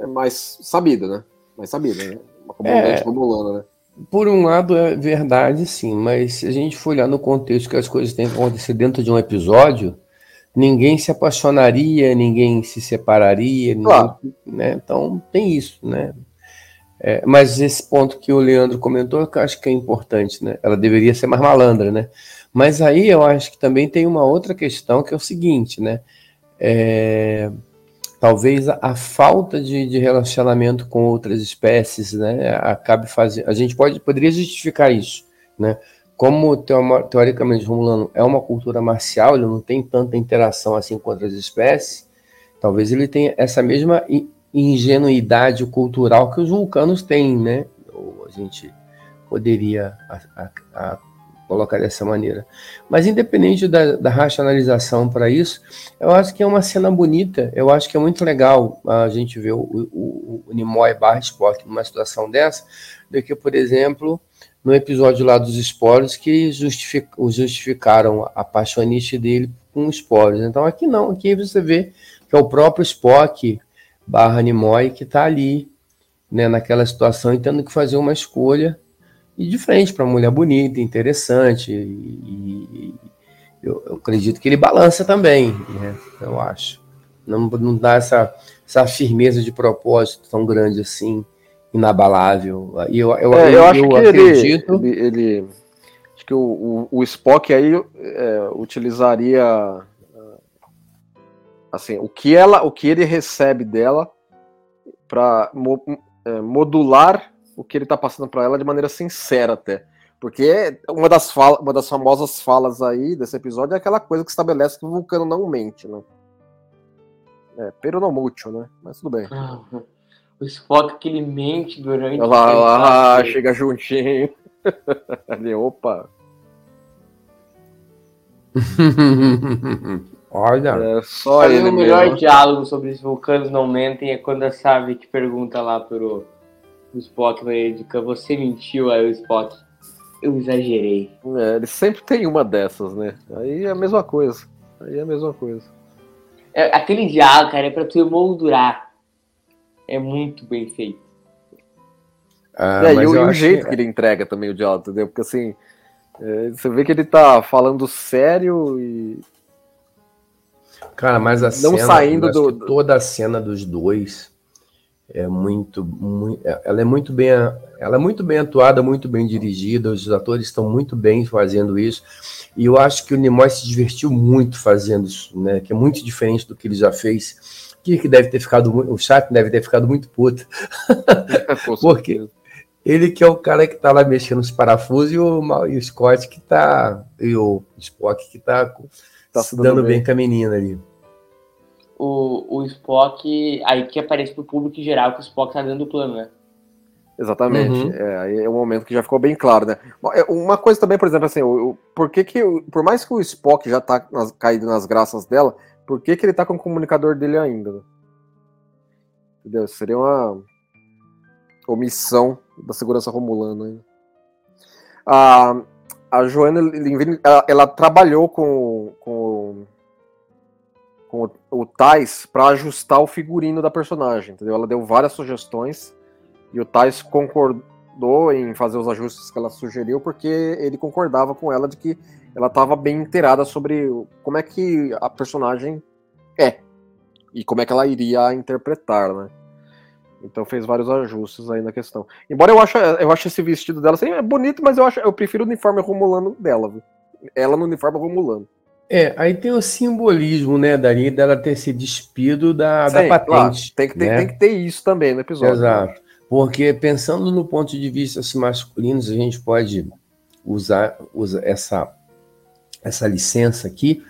mais sabido, né? Mais sabido, né? Uma comandante é, romulana, né? Por um lado é verdade, sim, mas se a gente for olhar no contexto que as coisas têm que acontecer dentro de um episódio, ninguém se apaixonaria, ninguém se separaria, claro. né? Então tem isso, né? É, mas esse ponto que o Leandro comentou, eu acho que é importante, né? Ela deveria ser mais malandra, né? Mas aí eu acho que também tem uma outra questão que é o seguinte, né? É, talvez a, a falta de, de, relacionamento com outras espécies, né, acabe fazendo. A gente pode poderia justificar isso, né? Como teoricamente Romulano é uma cultura marcial, ele não tem tanta interação assim com outras espécies. Talvez ele tenha essa mesma ingenuidade cultural que os vulcanos têm, né? Ou a gente poderia a, a, colocar dessa maneira. Mas independente da, da racionalização para isso, eu acho que é uma cena bonita, eu acho que é muito legal a gente ver o, o, o Nimoy barra Spock numa situação dessa, do que, por exemplo, no episódio lá dos esporos que justific, justificaram a paixonite dele com esporos. Então aqui não, aqui você vê que é o próprio Spock barra Nimoy que está ali, né, naquela situação e tendo que fazer uma escolha e de frente para uma mulher bonita, interessante. E, e eu, eu, acredito que ele balança também, né? Eu acho. Não, não dá essa, essa firmeza de propósito tão grande assim, inabalável. E eu, eu, é, eu, acho eu que acredito. Ele, ele, ele, acho que o, o, o Spock aí é, utilizaria assim o que ela o que ele recebe dela para mo, é, modular o que ele tá passando para ela de maneira sincera até. Porque uma das, fala, uma das famosas falas aí desse episódio é aquela coisa que estabelece que o Vulcano não mente, né? É, pero não mútil, né? Mas tudo bem. Ah, o Spock que ele mente durante... Olha lá, lá chega juntinho. *laughs* Ali, opa. *laughs* Olha. É só ele o melhor mesmo. diálogo sobre os vulcanos não mentem é quando a Savi pergunta lá pro o Spock vai editar, você mentiu, aí o Spock, eu exagerei. É, ele sempre tem uma dessas, né? Aí é a mesma coisa. Aí é a mesma coisa. É, aquele diálogo, cara, é pra tu emoldurar. É muito bem feito. Ah, é, e, o, o jeito que... que ele entrega também o diálogo, entendeu? Porque assim, é, você vê que ele tá falando sério e. Cara, mas a não cena, saindo do... toda a cena dos dois é muito, muito, é, ela é muito bem, ela é muito bem atuada, muito bem dirigida, os atores estão muito bem fazendo isso, e eu acho que o Nimoy se divertiu muito fazendo isso, né, que é muito diferente do que ele já fez, que, que deve ter ficado, o chat deve ter ficado muito puto, *laughs* *laughs* porque ele que é o cara que tá lá mexendo nos parafusos e o, e o Scott que tá, e o Spock que tá, tá se dando bem. bem com a menina ali o, o Spock, aí que aparece pro público em geral que o Spock tá dentro do plano, né? Exatamente. Uhum. É, aí é um momento que já ficou bem claro, né? É, uma coisa também, por exemplo, assim, o, o, por que que, por mais que o Spock já tá nas, caído nas graças dela, por que que ele tá com o comunicador dele ainda? Né? Entendeu? Seria uma omissão da segurança romulana. Né? A, a Joana, ela, ela trabalhou com, com com o, o Tais para ajustar o figurino da personagem, entendeu? Ela deu várias sugestões e o Tais concordou em fazer os ajustes que ela sugeriu porque ele concordava com ela de que ela estava bem inteirada sobre como é que a personagem é e como é que ela iria interpretar, né? Então fez vários ajustes aí na questão. Embora eu ache, eu ache esse vestido dela assim, é bonito, mas eu acho eu prefiro o uniforme romulano dela, viu? ela no uniforme romulano. É, aí tem o simbolismo, né, Dari, dela ter se despido da, Sim, da patente. Claro. Tem, que ter, né? tem que ter isso também no episódio. Exato. Porque pensando no ponto de vista assim, masculino, a gente pode usar, usar essa, essa licença aqui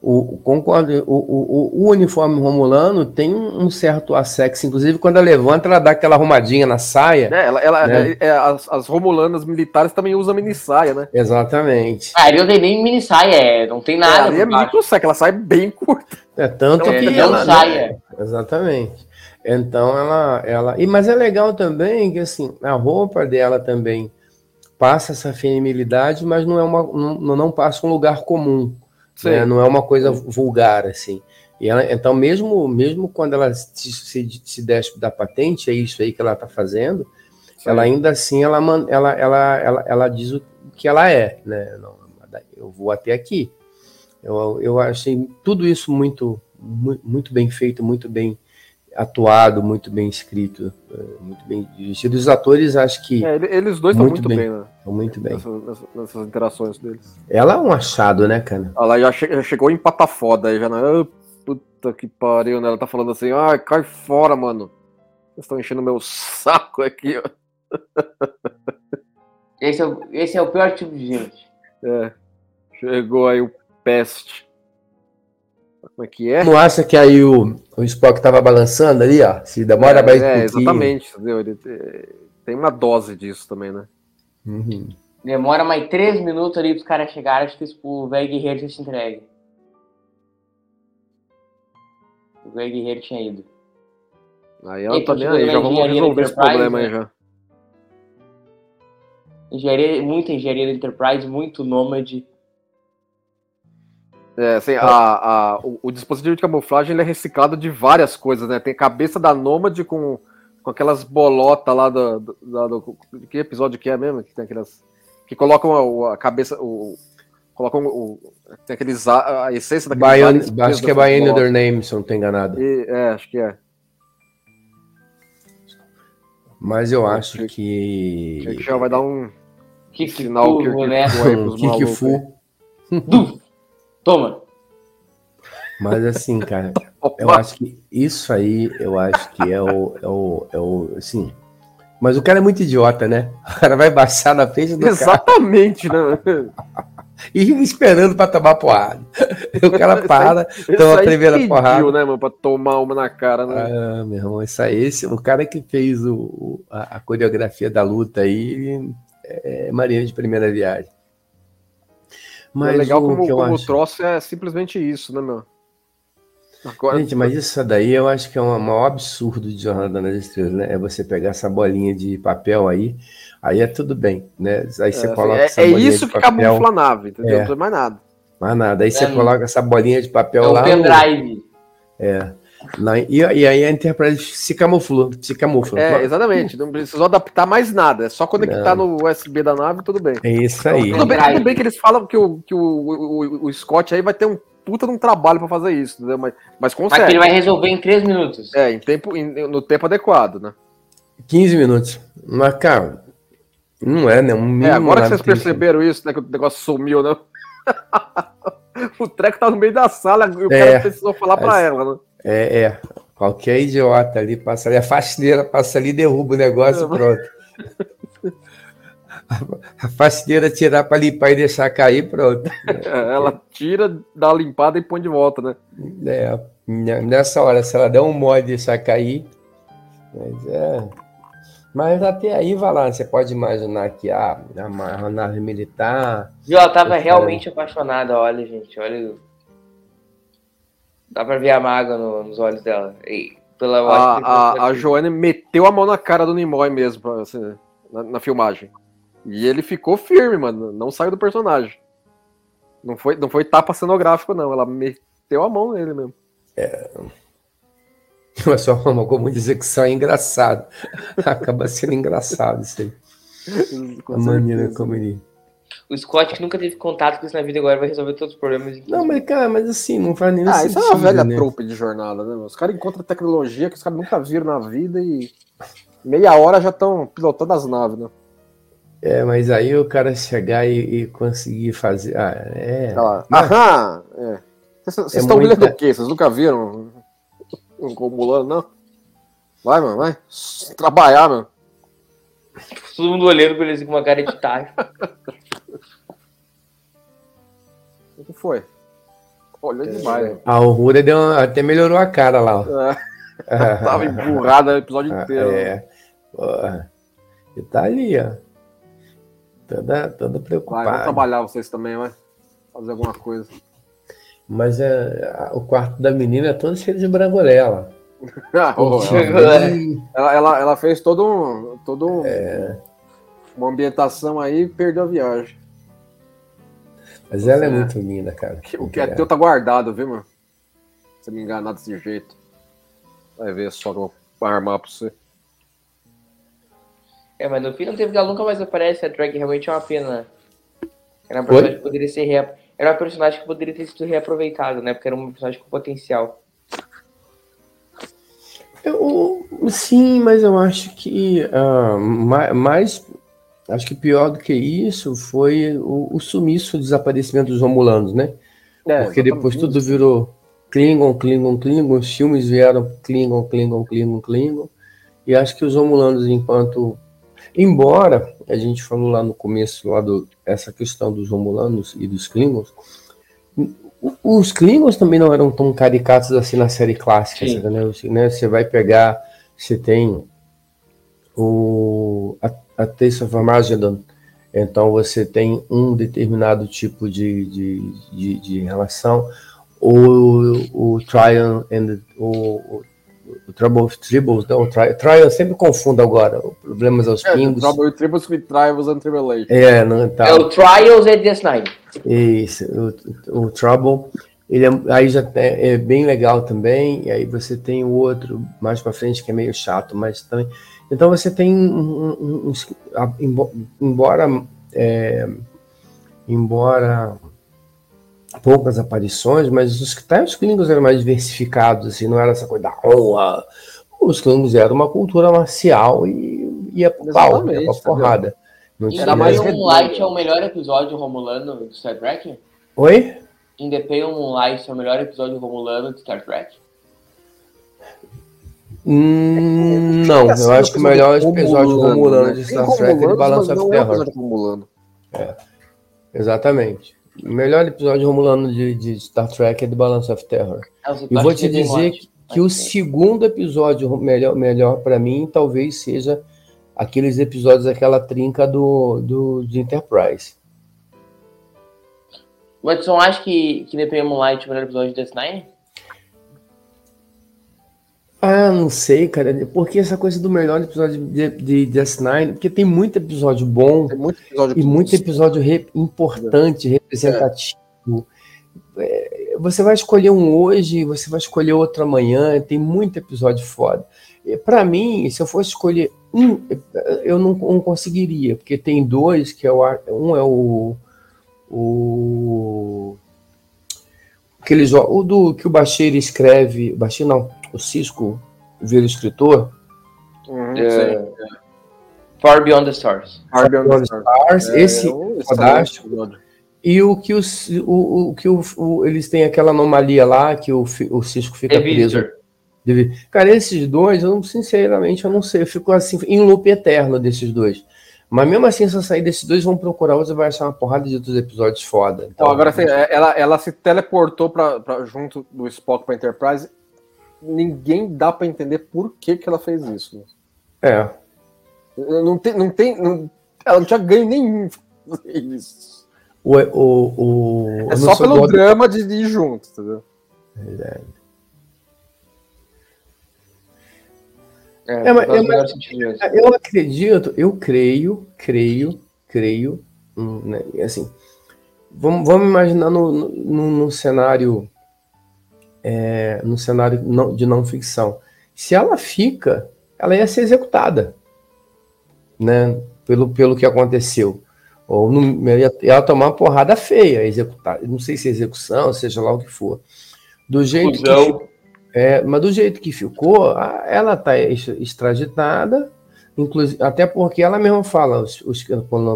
o, concordo, o, o, o, uniforme romulano tem um certo assex, inclusive quando ela levanta, ela dá aquela arrumadinha na saia. É, ela, ela né? é, é, as, as, romulanas militares também usam mini saia, né? Exatamente. Ah, ali não tem nem mini saia, é, não tem nada. É, ali é micro saia, ela sai bem curta. É, tanto é, que ela. Saia. Né? Exatamente. Então ela, ela. E, mas é legal também que assim, a roupa dela também passa essa feminilidade, mas não é uma. não, não passa um lugar comum. Né? Não é uma coisa vulgar, assim. E ela, então, mesmo, mesmo quando ela se, se, se despe da patente, é isso aí que ela está fazendo, Sim. ela ainda assim ela, ela, ela, ela, ela diz o que ela é, né? Não, eu vou até aqui. Eu, eu achei tudo isso muito, muito bem feito, muito bem atuado, muito bem escrito, é, muito bem dirigido. Os atores, acho que. É, eles dois estão muito, bem, bem né? Estão muito bem. Nessas, nessas, interações deles. Ela é um achado, né, cara? Ela já, che já chegou em pata foda aí, já não. Oh, puta que pariu, né? Ela tá falando assim, ai, cai fora, mano. Vocês estão enchendo meu saco aqui, ó. Esse é, o, esse é o pior tipo de gente. É. Chegou aí o peste. Como é que é? Não acha que aí o, o Spock tava balançando ali, ó? Se demora é, mais É, exatamente, entendeu? Ele tem uma dose disso também, né? Uhum. Demora mais três minutos ali pros caras chegarem, acho que o velho guerreiro já se entregue. O velho guerreiro tinha ido. Aí ela tá nem aí, já vamos resolver esse problema aí né? já. Engenharia, muita engenharia da Enterprise, muito nômade. É, assim, a, a, o, o dispositivo de camuflagem ele é reciclado de várias coisas, né? Tem a cabeça da Nômade com, com aquelas bolotas lá do, do, da- do- Que episódio que é mesmo? Que tem aquelas. Que colocam a, a cabeça. O, colocam o. Tem aqueles. A, a essência daqueles. Bion, acho que é Bionic nessas Their Name, se eu não estou enganado. E- é, acho que é. Mas eu acho Tinha que. Que já vai dar um Que sinal que, que, né? *laughs* Que que! Toma! Mas assim, *laughs* cara, eu acho que isso aí, eu acho que é o, é o, é o, assim. Mas o cara é muito idiota, né? O cara vai baixar na frente do cara Exatamente, né? e esperando pra tomar porrada. O cara para, Esse toma a aí primeira pediu, porrada. né, mano, pra tomar uma na cara, né? Ah, meu irmão, isso aí, esse, o cara que fez o, o- a, a coreografia da luta aí, ele é marinheiro de primeira viagem. Mas é legal o como, como o troço é simplesmente isso, né, meu? Agora, Gente, mas isso daí eu acho que é um maior absurdo de Jornada nas Estrelas, né? É você pegar essa bolinha de papel aí, aí é tudo bem, né? Aí você é, assim, coloca é- essa é bolinha isso de que papel, camufla a nave, entendeu? É. Não precisa mais nada. mais nada. Aí você É, coloca essa bolinha de papel É lá. o no- pendrive. Na- e, e aí a Enterprise se camufla, se camufla. É, exatamente. Não precisou adaptar mais nada. É só conectar no USB da nave tudo bem. É isso aí. Tudo bem, tudo bem que eles falam que o, que o, o, o Scott aí vai ter um puta de um trabalho pra fazer isso, entendeu? Mas, mas Mas que consegue. ele vai resolver em três minutos. É, em tempo, em- no tempo adequado, né? 15 minutos. Mas, cara, não é, né? Um É, agora que vocês perceberam isso, né? Que o negócio sumiu, né? *laughs* o treco tá no meio da sala e o É. cara precisou falar pra Mas- ela, né? É, é. Qualquer idiota ali passa ali, a faxineira passa ali, derruba o negócio e pronto. *laughs* A faxineira tirar para limpar e deixar cair, pronto. *laughs* Ela tira, dá uma limpada e põe de volta, né? É, ne- nessa hora, se ela der um mole e deixar cair. Mas, é. mas até aí, vai lá, você pode imaginar que ah, a, a nave militar. Viu? Ela tava realmente apaixonada, olha, gente, olha. Dá pra ver a mágoa no- nos olhos dela. E pela A, a, a Joanne meteu a mão na cara do Nimoy mesmo, assim, na, na filmagem. E ele ficou firme, mano. Não saiu do personagem. Não foi, não foi tapa cenográfico, não. Ela meteu a mão nele mesmo. *laughs* Mas só uma como dizer que isso é engraçado. *laughs* Acaba sendo engraçado isso aí. Com a maneira certeza. como ele. O Scott, que nunca teve contato com isso na vida, agora vai resolver todos os problemas. em Não, mas, cara, mas assim, não faz nenhum Ah, sentido. isso é uma velha né? trope de jornada, né? Os caras encontram tecnologia que os caras nunca viram na vida e meia hora já estão pilotando as naves, né? É, mas aí o cara chegar e, e conseguir fazer. Ah, é. Lá. Mas- Aham! É. Vocês vocês É estão muita- olhando o quê? Vocês nunca viram um comulano, não? Vai, mano, vai. Trabalhar, mano. Todo mundo olhando pra ele assim com uma cara de tacho. *laughs* O que foi? Olhou demais, mano. A Aurora deu uma- até melhorou a cara lá. ó. É, *laughs* tava emburrada o episódio Ah, inteiro. né? É. Porra. E tá ali, ó. Toda, toda Vai, preocupada. trabalhar vocês também, vai. Fazer alguma coisa. Mas é, a- o quarto da menina é todo cheio de brangolela. *laughs* Ah, oh, né? ela, ela, ela fez todo um. Todo um É. uma ambientação aí e perdeu a viagem. Mas ela é É. muito linda, cara. O que é teu tá guardado, viu, mano? Se me enganar desse jeito. Vai ver só que eu vou armar pra você. É, mas no fim não teve que ela nunca mais aparece. A drag realmente é uma pena. Era uma Oi? personagem que poderia ser rea... Era uma personagem que poderia ter sido reaproveitada, né? Porque era uma personagem com potencial. Eu, sim, mas eu acho que ma- mais, acho que pior do que isso foi o, o sumiço, o desaparecimento dos Romulanos, né? É, Porque depois tudo virou Klingon, Klingon, Klingon, os filmes vieram Klingon, Klingon, Klingon, Klingon, e acho que os Romulanos, enquanto. Embora a gente falou lá no começo, lá do, essa questão dos Romulanos e dos Klingons, os Klingons também não eram tão caricatos assim na série clássica, Sim. né? Você, né? Você vai pegar, você tem o, a, a Taste of Armageddon, Então você tem um determinado tipo de, de, de, de relação. O, o Trial and o, o Trouble of Tribbles, não, o Trial, trial eu sempre confundo agora, problemas aos É, pingos. Trouble with Tribbles with Trials and Tribulations. É, não, tá. É o Trials e DS9. Isso, o, o Trouble, ele é, aí já é, é bem legal também, e aí você tem o outro mais para frente que é meio chato, mas também. Então você tem um, um, um, embora é, embora poucas aparições, mas os até os Klingons eram mais diversificados, assim, não era essa coisa da honra. Os Klingons eram uma cultura marcial e ia pro pau, ia Exatamente, pra porrada. Não In tinha- mais. Moonlight é o melhor episódio romulano do Star Trek? Oi? In the Pale Moonlight é o melhor episódio romulano de Star Trek? Hum, não, eu acho que o melhor episódio romulano de Tem Star Trek é de Romulanos, Balance of é Terror. romulano. Exatamente. O melhor episódio romulano de, de Star Trek é de Balance of Terror. É, E vou te de dizer Watch. que o segundo episódio melhor, melhor para mim talvez seja aqueles episódios daquela trinca do, do de Enterprise. Não acha que, que The Pale Moonlight é o melhor episódio de DS9? Ah, não sei, cara. Porque essa coisa do melhor episódio de, de DS9, porque tem muito episódio bom muito episódio e muito episódio re- importante, representativo. É, Você vai escolher um hoje, você vai escolher outro amanhã, tem muito episódio foda. Para mim, se eu fosse escolher um, eu não, não conseguiria, porque tem dois, que é o, um é o, o aquele o do que o Bashir escreve, Bashir não, o Cisco vira escritor, Uhum, É. Far Beyond the Stars. Far Beyond the Stars. Stars, É, esse é um excelente fantástico. E o que, os, o, o, que o, o- eles têm aquela anomalia lá que o, o Cisco fica The preso. Deve- Cara, esses dois, eu sinceramente, eu não sei. Eu fico assim, em loop eterno desses dois. Mas mesmo assim, se eu sair desses dois, vão procurar outros e vai achar uma porrada de outros episódios foda. Então, agora, assim, é, ela, ela se teleportou pra, pra- junto do Spock pra Enterprise. Ninguém dá pra entender por que, que ela fez isso. é. Não tem, não tem, não- ela não tinha ganho nenhum fazer isso. O, o, o, É eu só pelo do- drama de, de ir junto, entendeu? É, É, mas- é, sentido mesmo. Eu acredito, eu creio, creio, creio, hum, né, assim, vamos, vamos imaginar no, no- no cenário, é, no cenário de não ficção. Se ela fica, ela ia ser executada, né, pelo, pelo que aconteceu. Ou não, ela ia, ia tomar uma porrada feia, executar. Não sei se é execução, seja lá o que for. Do jeito que Fusão. é, mas do jeito que ficou, ela está extraditada, inclusive, até porque ela mesma fala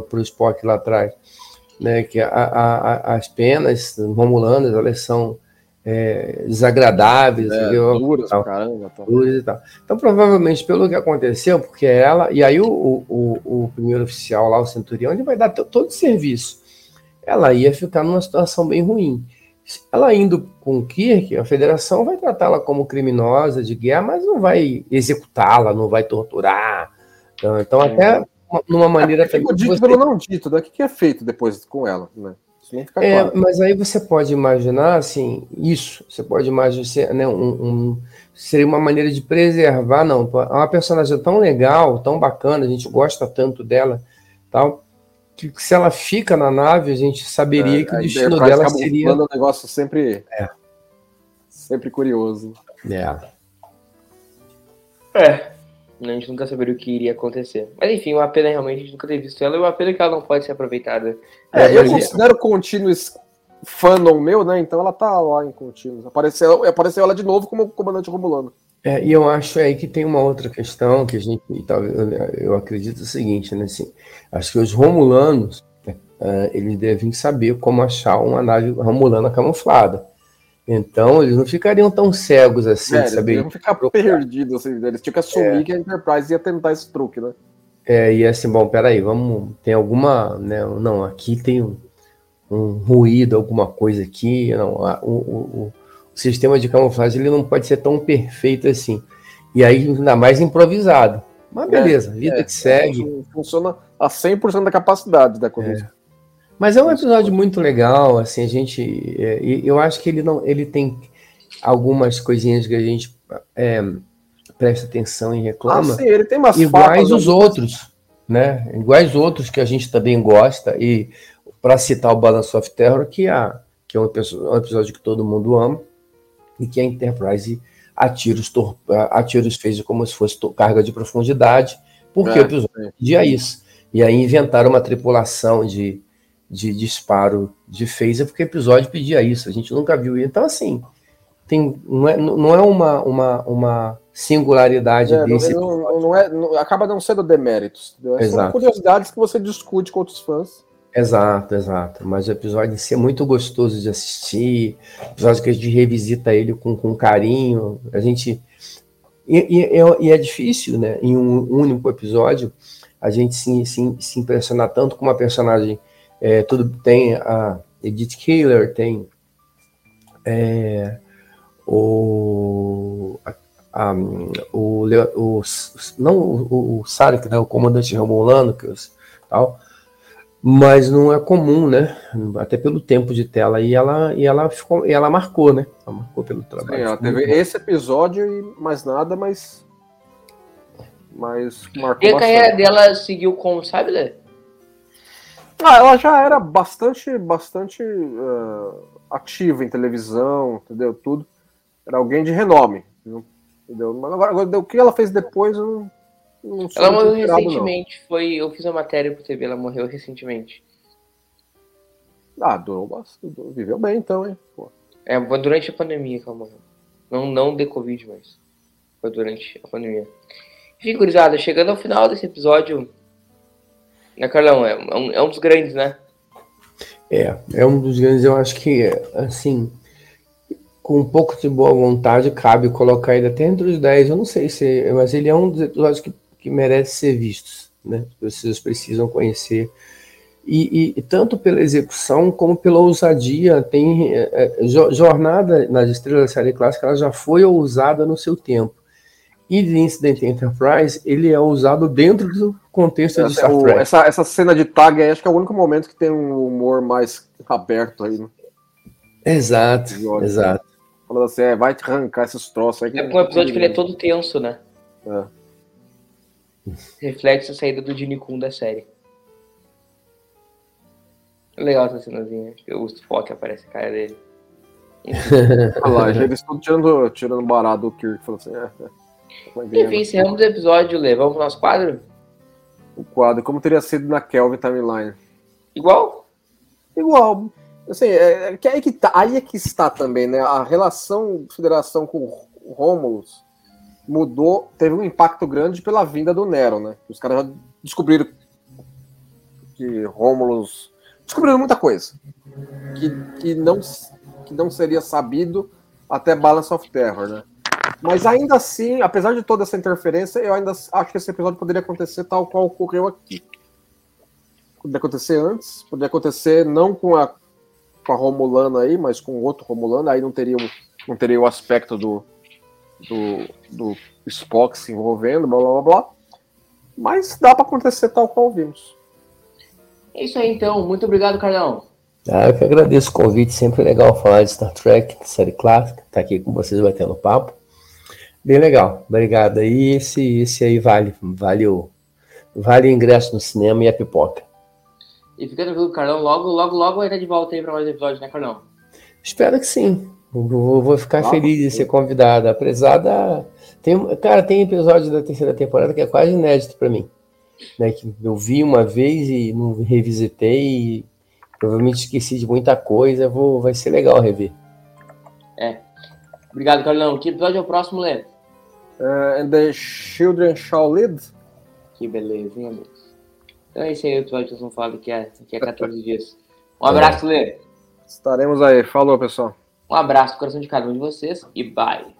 para o Spock lá atrás, né, que a- a- a- as penas romulanas elas são é, desagradáveis, É, entendeu? duras Tal. pra caramba. Tal. Duras e tal. Então, provavelmente, pelo que aconteceu, porque ela. E aí, o, o, o- primeiro oficial lá, o Centurião, ele vai dar to- todo o serviço. Ela ia ficar numa situação bem ruim. Ela indo com o Kirk, a federação vai tratá-la como criminosa de guerra, mas não vai executá-la, não vai torturar. Então, então até uma- numa maneira Fica também. dito você- pelo não dito, né? O que, que é feito depois com ela, né? É, claro. mas aí você pode imaginar assim, isso. Você pode imaginar né, um, um- seria uma maneira de preservar, não. É uma personagem tão legal, tão bacana, a gente gosta tanto dela, tal, que se ela fica na nave, a gente saberia que o É, destino dela seria. é um negócio sempre. Sempre curioso. É. É. A gente nunca saberia o que iria acontecer. Mas enfim, uma pena realmente a gente nunca ter visto ela e uma pena que ela não pode ser aproveitada. É, É, eu considero Continuous fandom meu, né? Então ela tá lá em Continuous. Apareceu, apareceu ela de novo como comandante Romulano. É, e eu acho aí que tem uma outra questão que a gente, talvez, eu, acredito o seguinte, né, assim, acho que os romulanos, eh, eles devem saber como achar uma nave romulana camuflada. Então, eles não ficariam tão cegos assim, É, de eles iam ficar perdidos, assim, eles tinham que assumir que a Enterprise ia tentar esse truque, né? É, e assim, bom, peraí, vamos, tem alguma, né, não, aqui tem um, um ruído, alguma coisa aqui, não, a- o, o, o sistema de camuflagem ele não pode ser tão perfeito assim. E aí, ainda mais improvisado. Mas beleza, vida É, que segue. Funciona a 100% da capacidade da coisa. Mas é um episódio muito legal, assim, a gente. é, eu acho que ele não. Ele tem algumas coisinhas que a gente é, presta atenção e Ah, reclama. sim, ele tem umas iguais os outros, né? Iguais outros que a gente também gosta. E para citar o Balance of Terror, que, a, que é um episódio, um episódio que todo mundo ama, e que a Enterprise a tiros, a tiros fez como se fosse carga de profundidade, porque É, o episódio pedia isso. E aí inventaram uma tripulação de, de disparo de phaser, porque o episódio pedia isso. A gente nunca viu. Então, assim, tem, não, é, não é uma, uma, uma singularidade É, desse não- não é, não- acaba não sendo deméritos. entendeu? São curiosidades que você discute com outros fãs. Exato, exato. Mas o episódio em si é muito gostoso de assistir. Episódio que a gente revisita ele com, com carinho. A gente. E, e- e é difícil, né? Em um único episódio, a gente se, se, se impressionar tanto com uma personagem. É, tudo tem a Edith Keeler, tem é, o. a- a- o, Leo- o, não o, o Sarek, né, o comandante Romulano, que os, tal, mas não é comum, né? Até pelo tempo de tela e ela e ela ficou, e ela marcou, né? Ela marcou pelo Sim, trabalho. ela teve esse episódio e mais nada, mas. Mas marcou E a carreira dela seguiu como, sabe, Lê? Ah, ela já era bastante, bastante eh, ativa em televisão, entendeu? Tudo. Era alguém de renome, entendeu? Mas agora, agora, o que ela fez depois, eu não, não sou Ela morreu não. recentemente. Foi, eu fiz uma matéria pro TV, ela morreu recentemente. Ah, durou bastante. Viveu bem então, hein? Pô. É, foi durante a pandemia que ela morreu. Não, não de Covid, mas foi durante a pandemia. Enfim, gurizada, chegando ao final desse episódio. Né, Carlão? É, um, é um dos grandes, né? É, é um dos grandes, eu acho que, assim, com um pouco de boa vontade, cabe colocar ele até entre os 10, eu não sei se, mas ele é um dos episódios que, que merece ser vistos, né? Vocês precisam conhecer. E, e- e tanto pela execução como pela ousadia, tem é, é, Jo- Jornada nas Estrelas da Série Clássica, ela já foi ousada no seu tempo. E The Incident Enterprise, ele é usado dentro do contexto de Essa, Star o- Trek. essa, essa cena de tag aí, acho que é o único momento que tem um humor mais aberto aí, né? Exato, episódio. exato. Falando assim, é, vai te arrancar esses troços aí. É um episódio que ele é todo tenso, né? É. Reflete a saída do Gene Kun da série. Legal essa cenazinha. O Spock aparece a cara dele. *laughs* *laughs* Olha lá, eles estão tirando, tirando barato do Kirk. Falando assim, é, é. Enfim, né? encerramos o episódio, Lê. Vamos pro nosso quadro? O quadro, como teria sido na Kelvin Timeline. Igual? Igual. Assim, é, é que aí, que tá, aí é que está também, né? A relação Federação com o Romulus mudou, teve um impacto grande pela vinda do Nero, né? Os caras já descobriram que Romulus. Descobriram muita coisa. Que, que, não, que não seria sabido até Balance of Terror, né? Mas ainda assim, apesar de toda essa interferência, eu ainda acho que esse episódio poderia acontecer tal qual ocorreu aqui. Poderia acontecer antes, poderia acontecer não com a, com a Romulana aí, mas com outro Romulano, aí não teria, o- não teria o aspecto do, do, do Spock se envolvendo, blá blá blá blá. Mas dá pra acontecer tal qual vimos. É isso aí, então. Muito obrigado, Carlão. Ah, eu que agradeço o convite, sempre legal falar de Star Trek, série clássica, tá aqui com vocês batendo papo. Bem legal, obrigado. aí esse, esse aí vale, vale o, vale o ingresso no cinema e a pipoca. E fica tranquilo, Carlão. Logo, logo, logo vai estar de volta aí pra mais episódios, né, Carlão? Espero que sim. Vou, vou ficar feliz de ser convidado, apesar da. Tem, cara, tem episódio da terceira temporada que é quase inédito para mim. Né, que eu vi uma vez e não revisitei e provavelmente esqueci de muita coisa. Vou, vai ser legal rever. Obrigado, Carlão. Que episódio é o próximo, Lê? Uh, and the Children Shall Lead. Que beleza, hein, amigos? Então é esse aí o episódio que nós vamos falar daqui a, daqui a 14 dias. Um abraço, Lê. Estaremos aí. Falou, pessoal. Um abraço no coração de cada um de vocês e bye.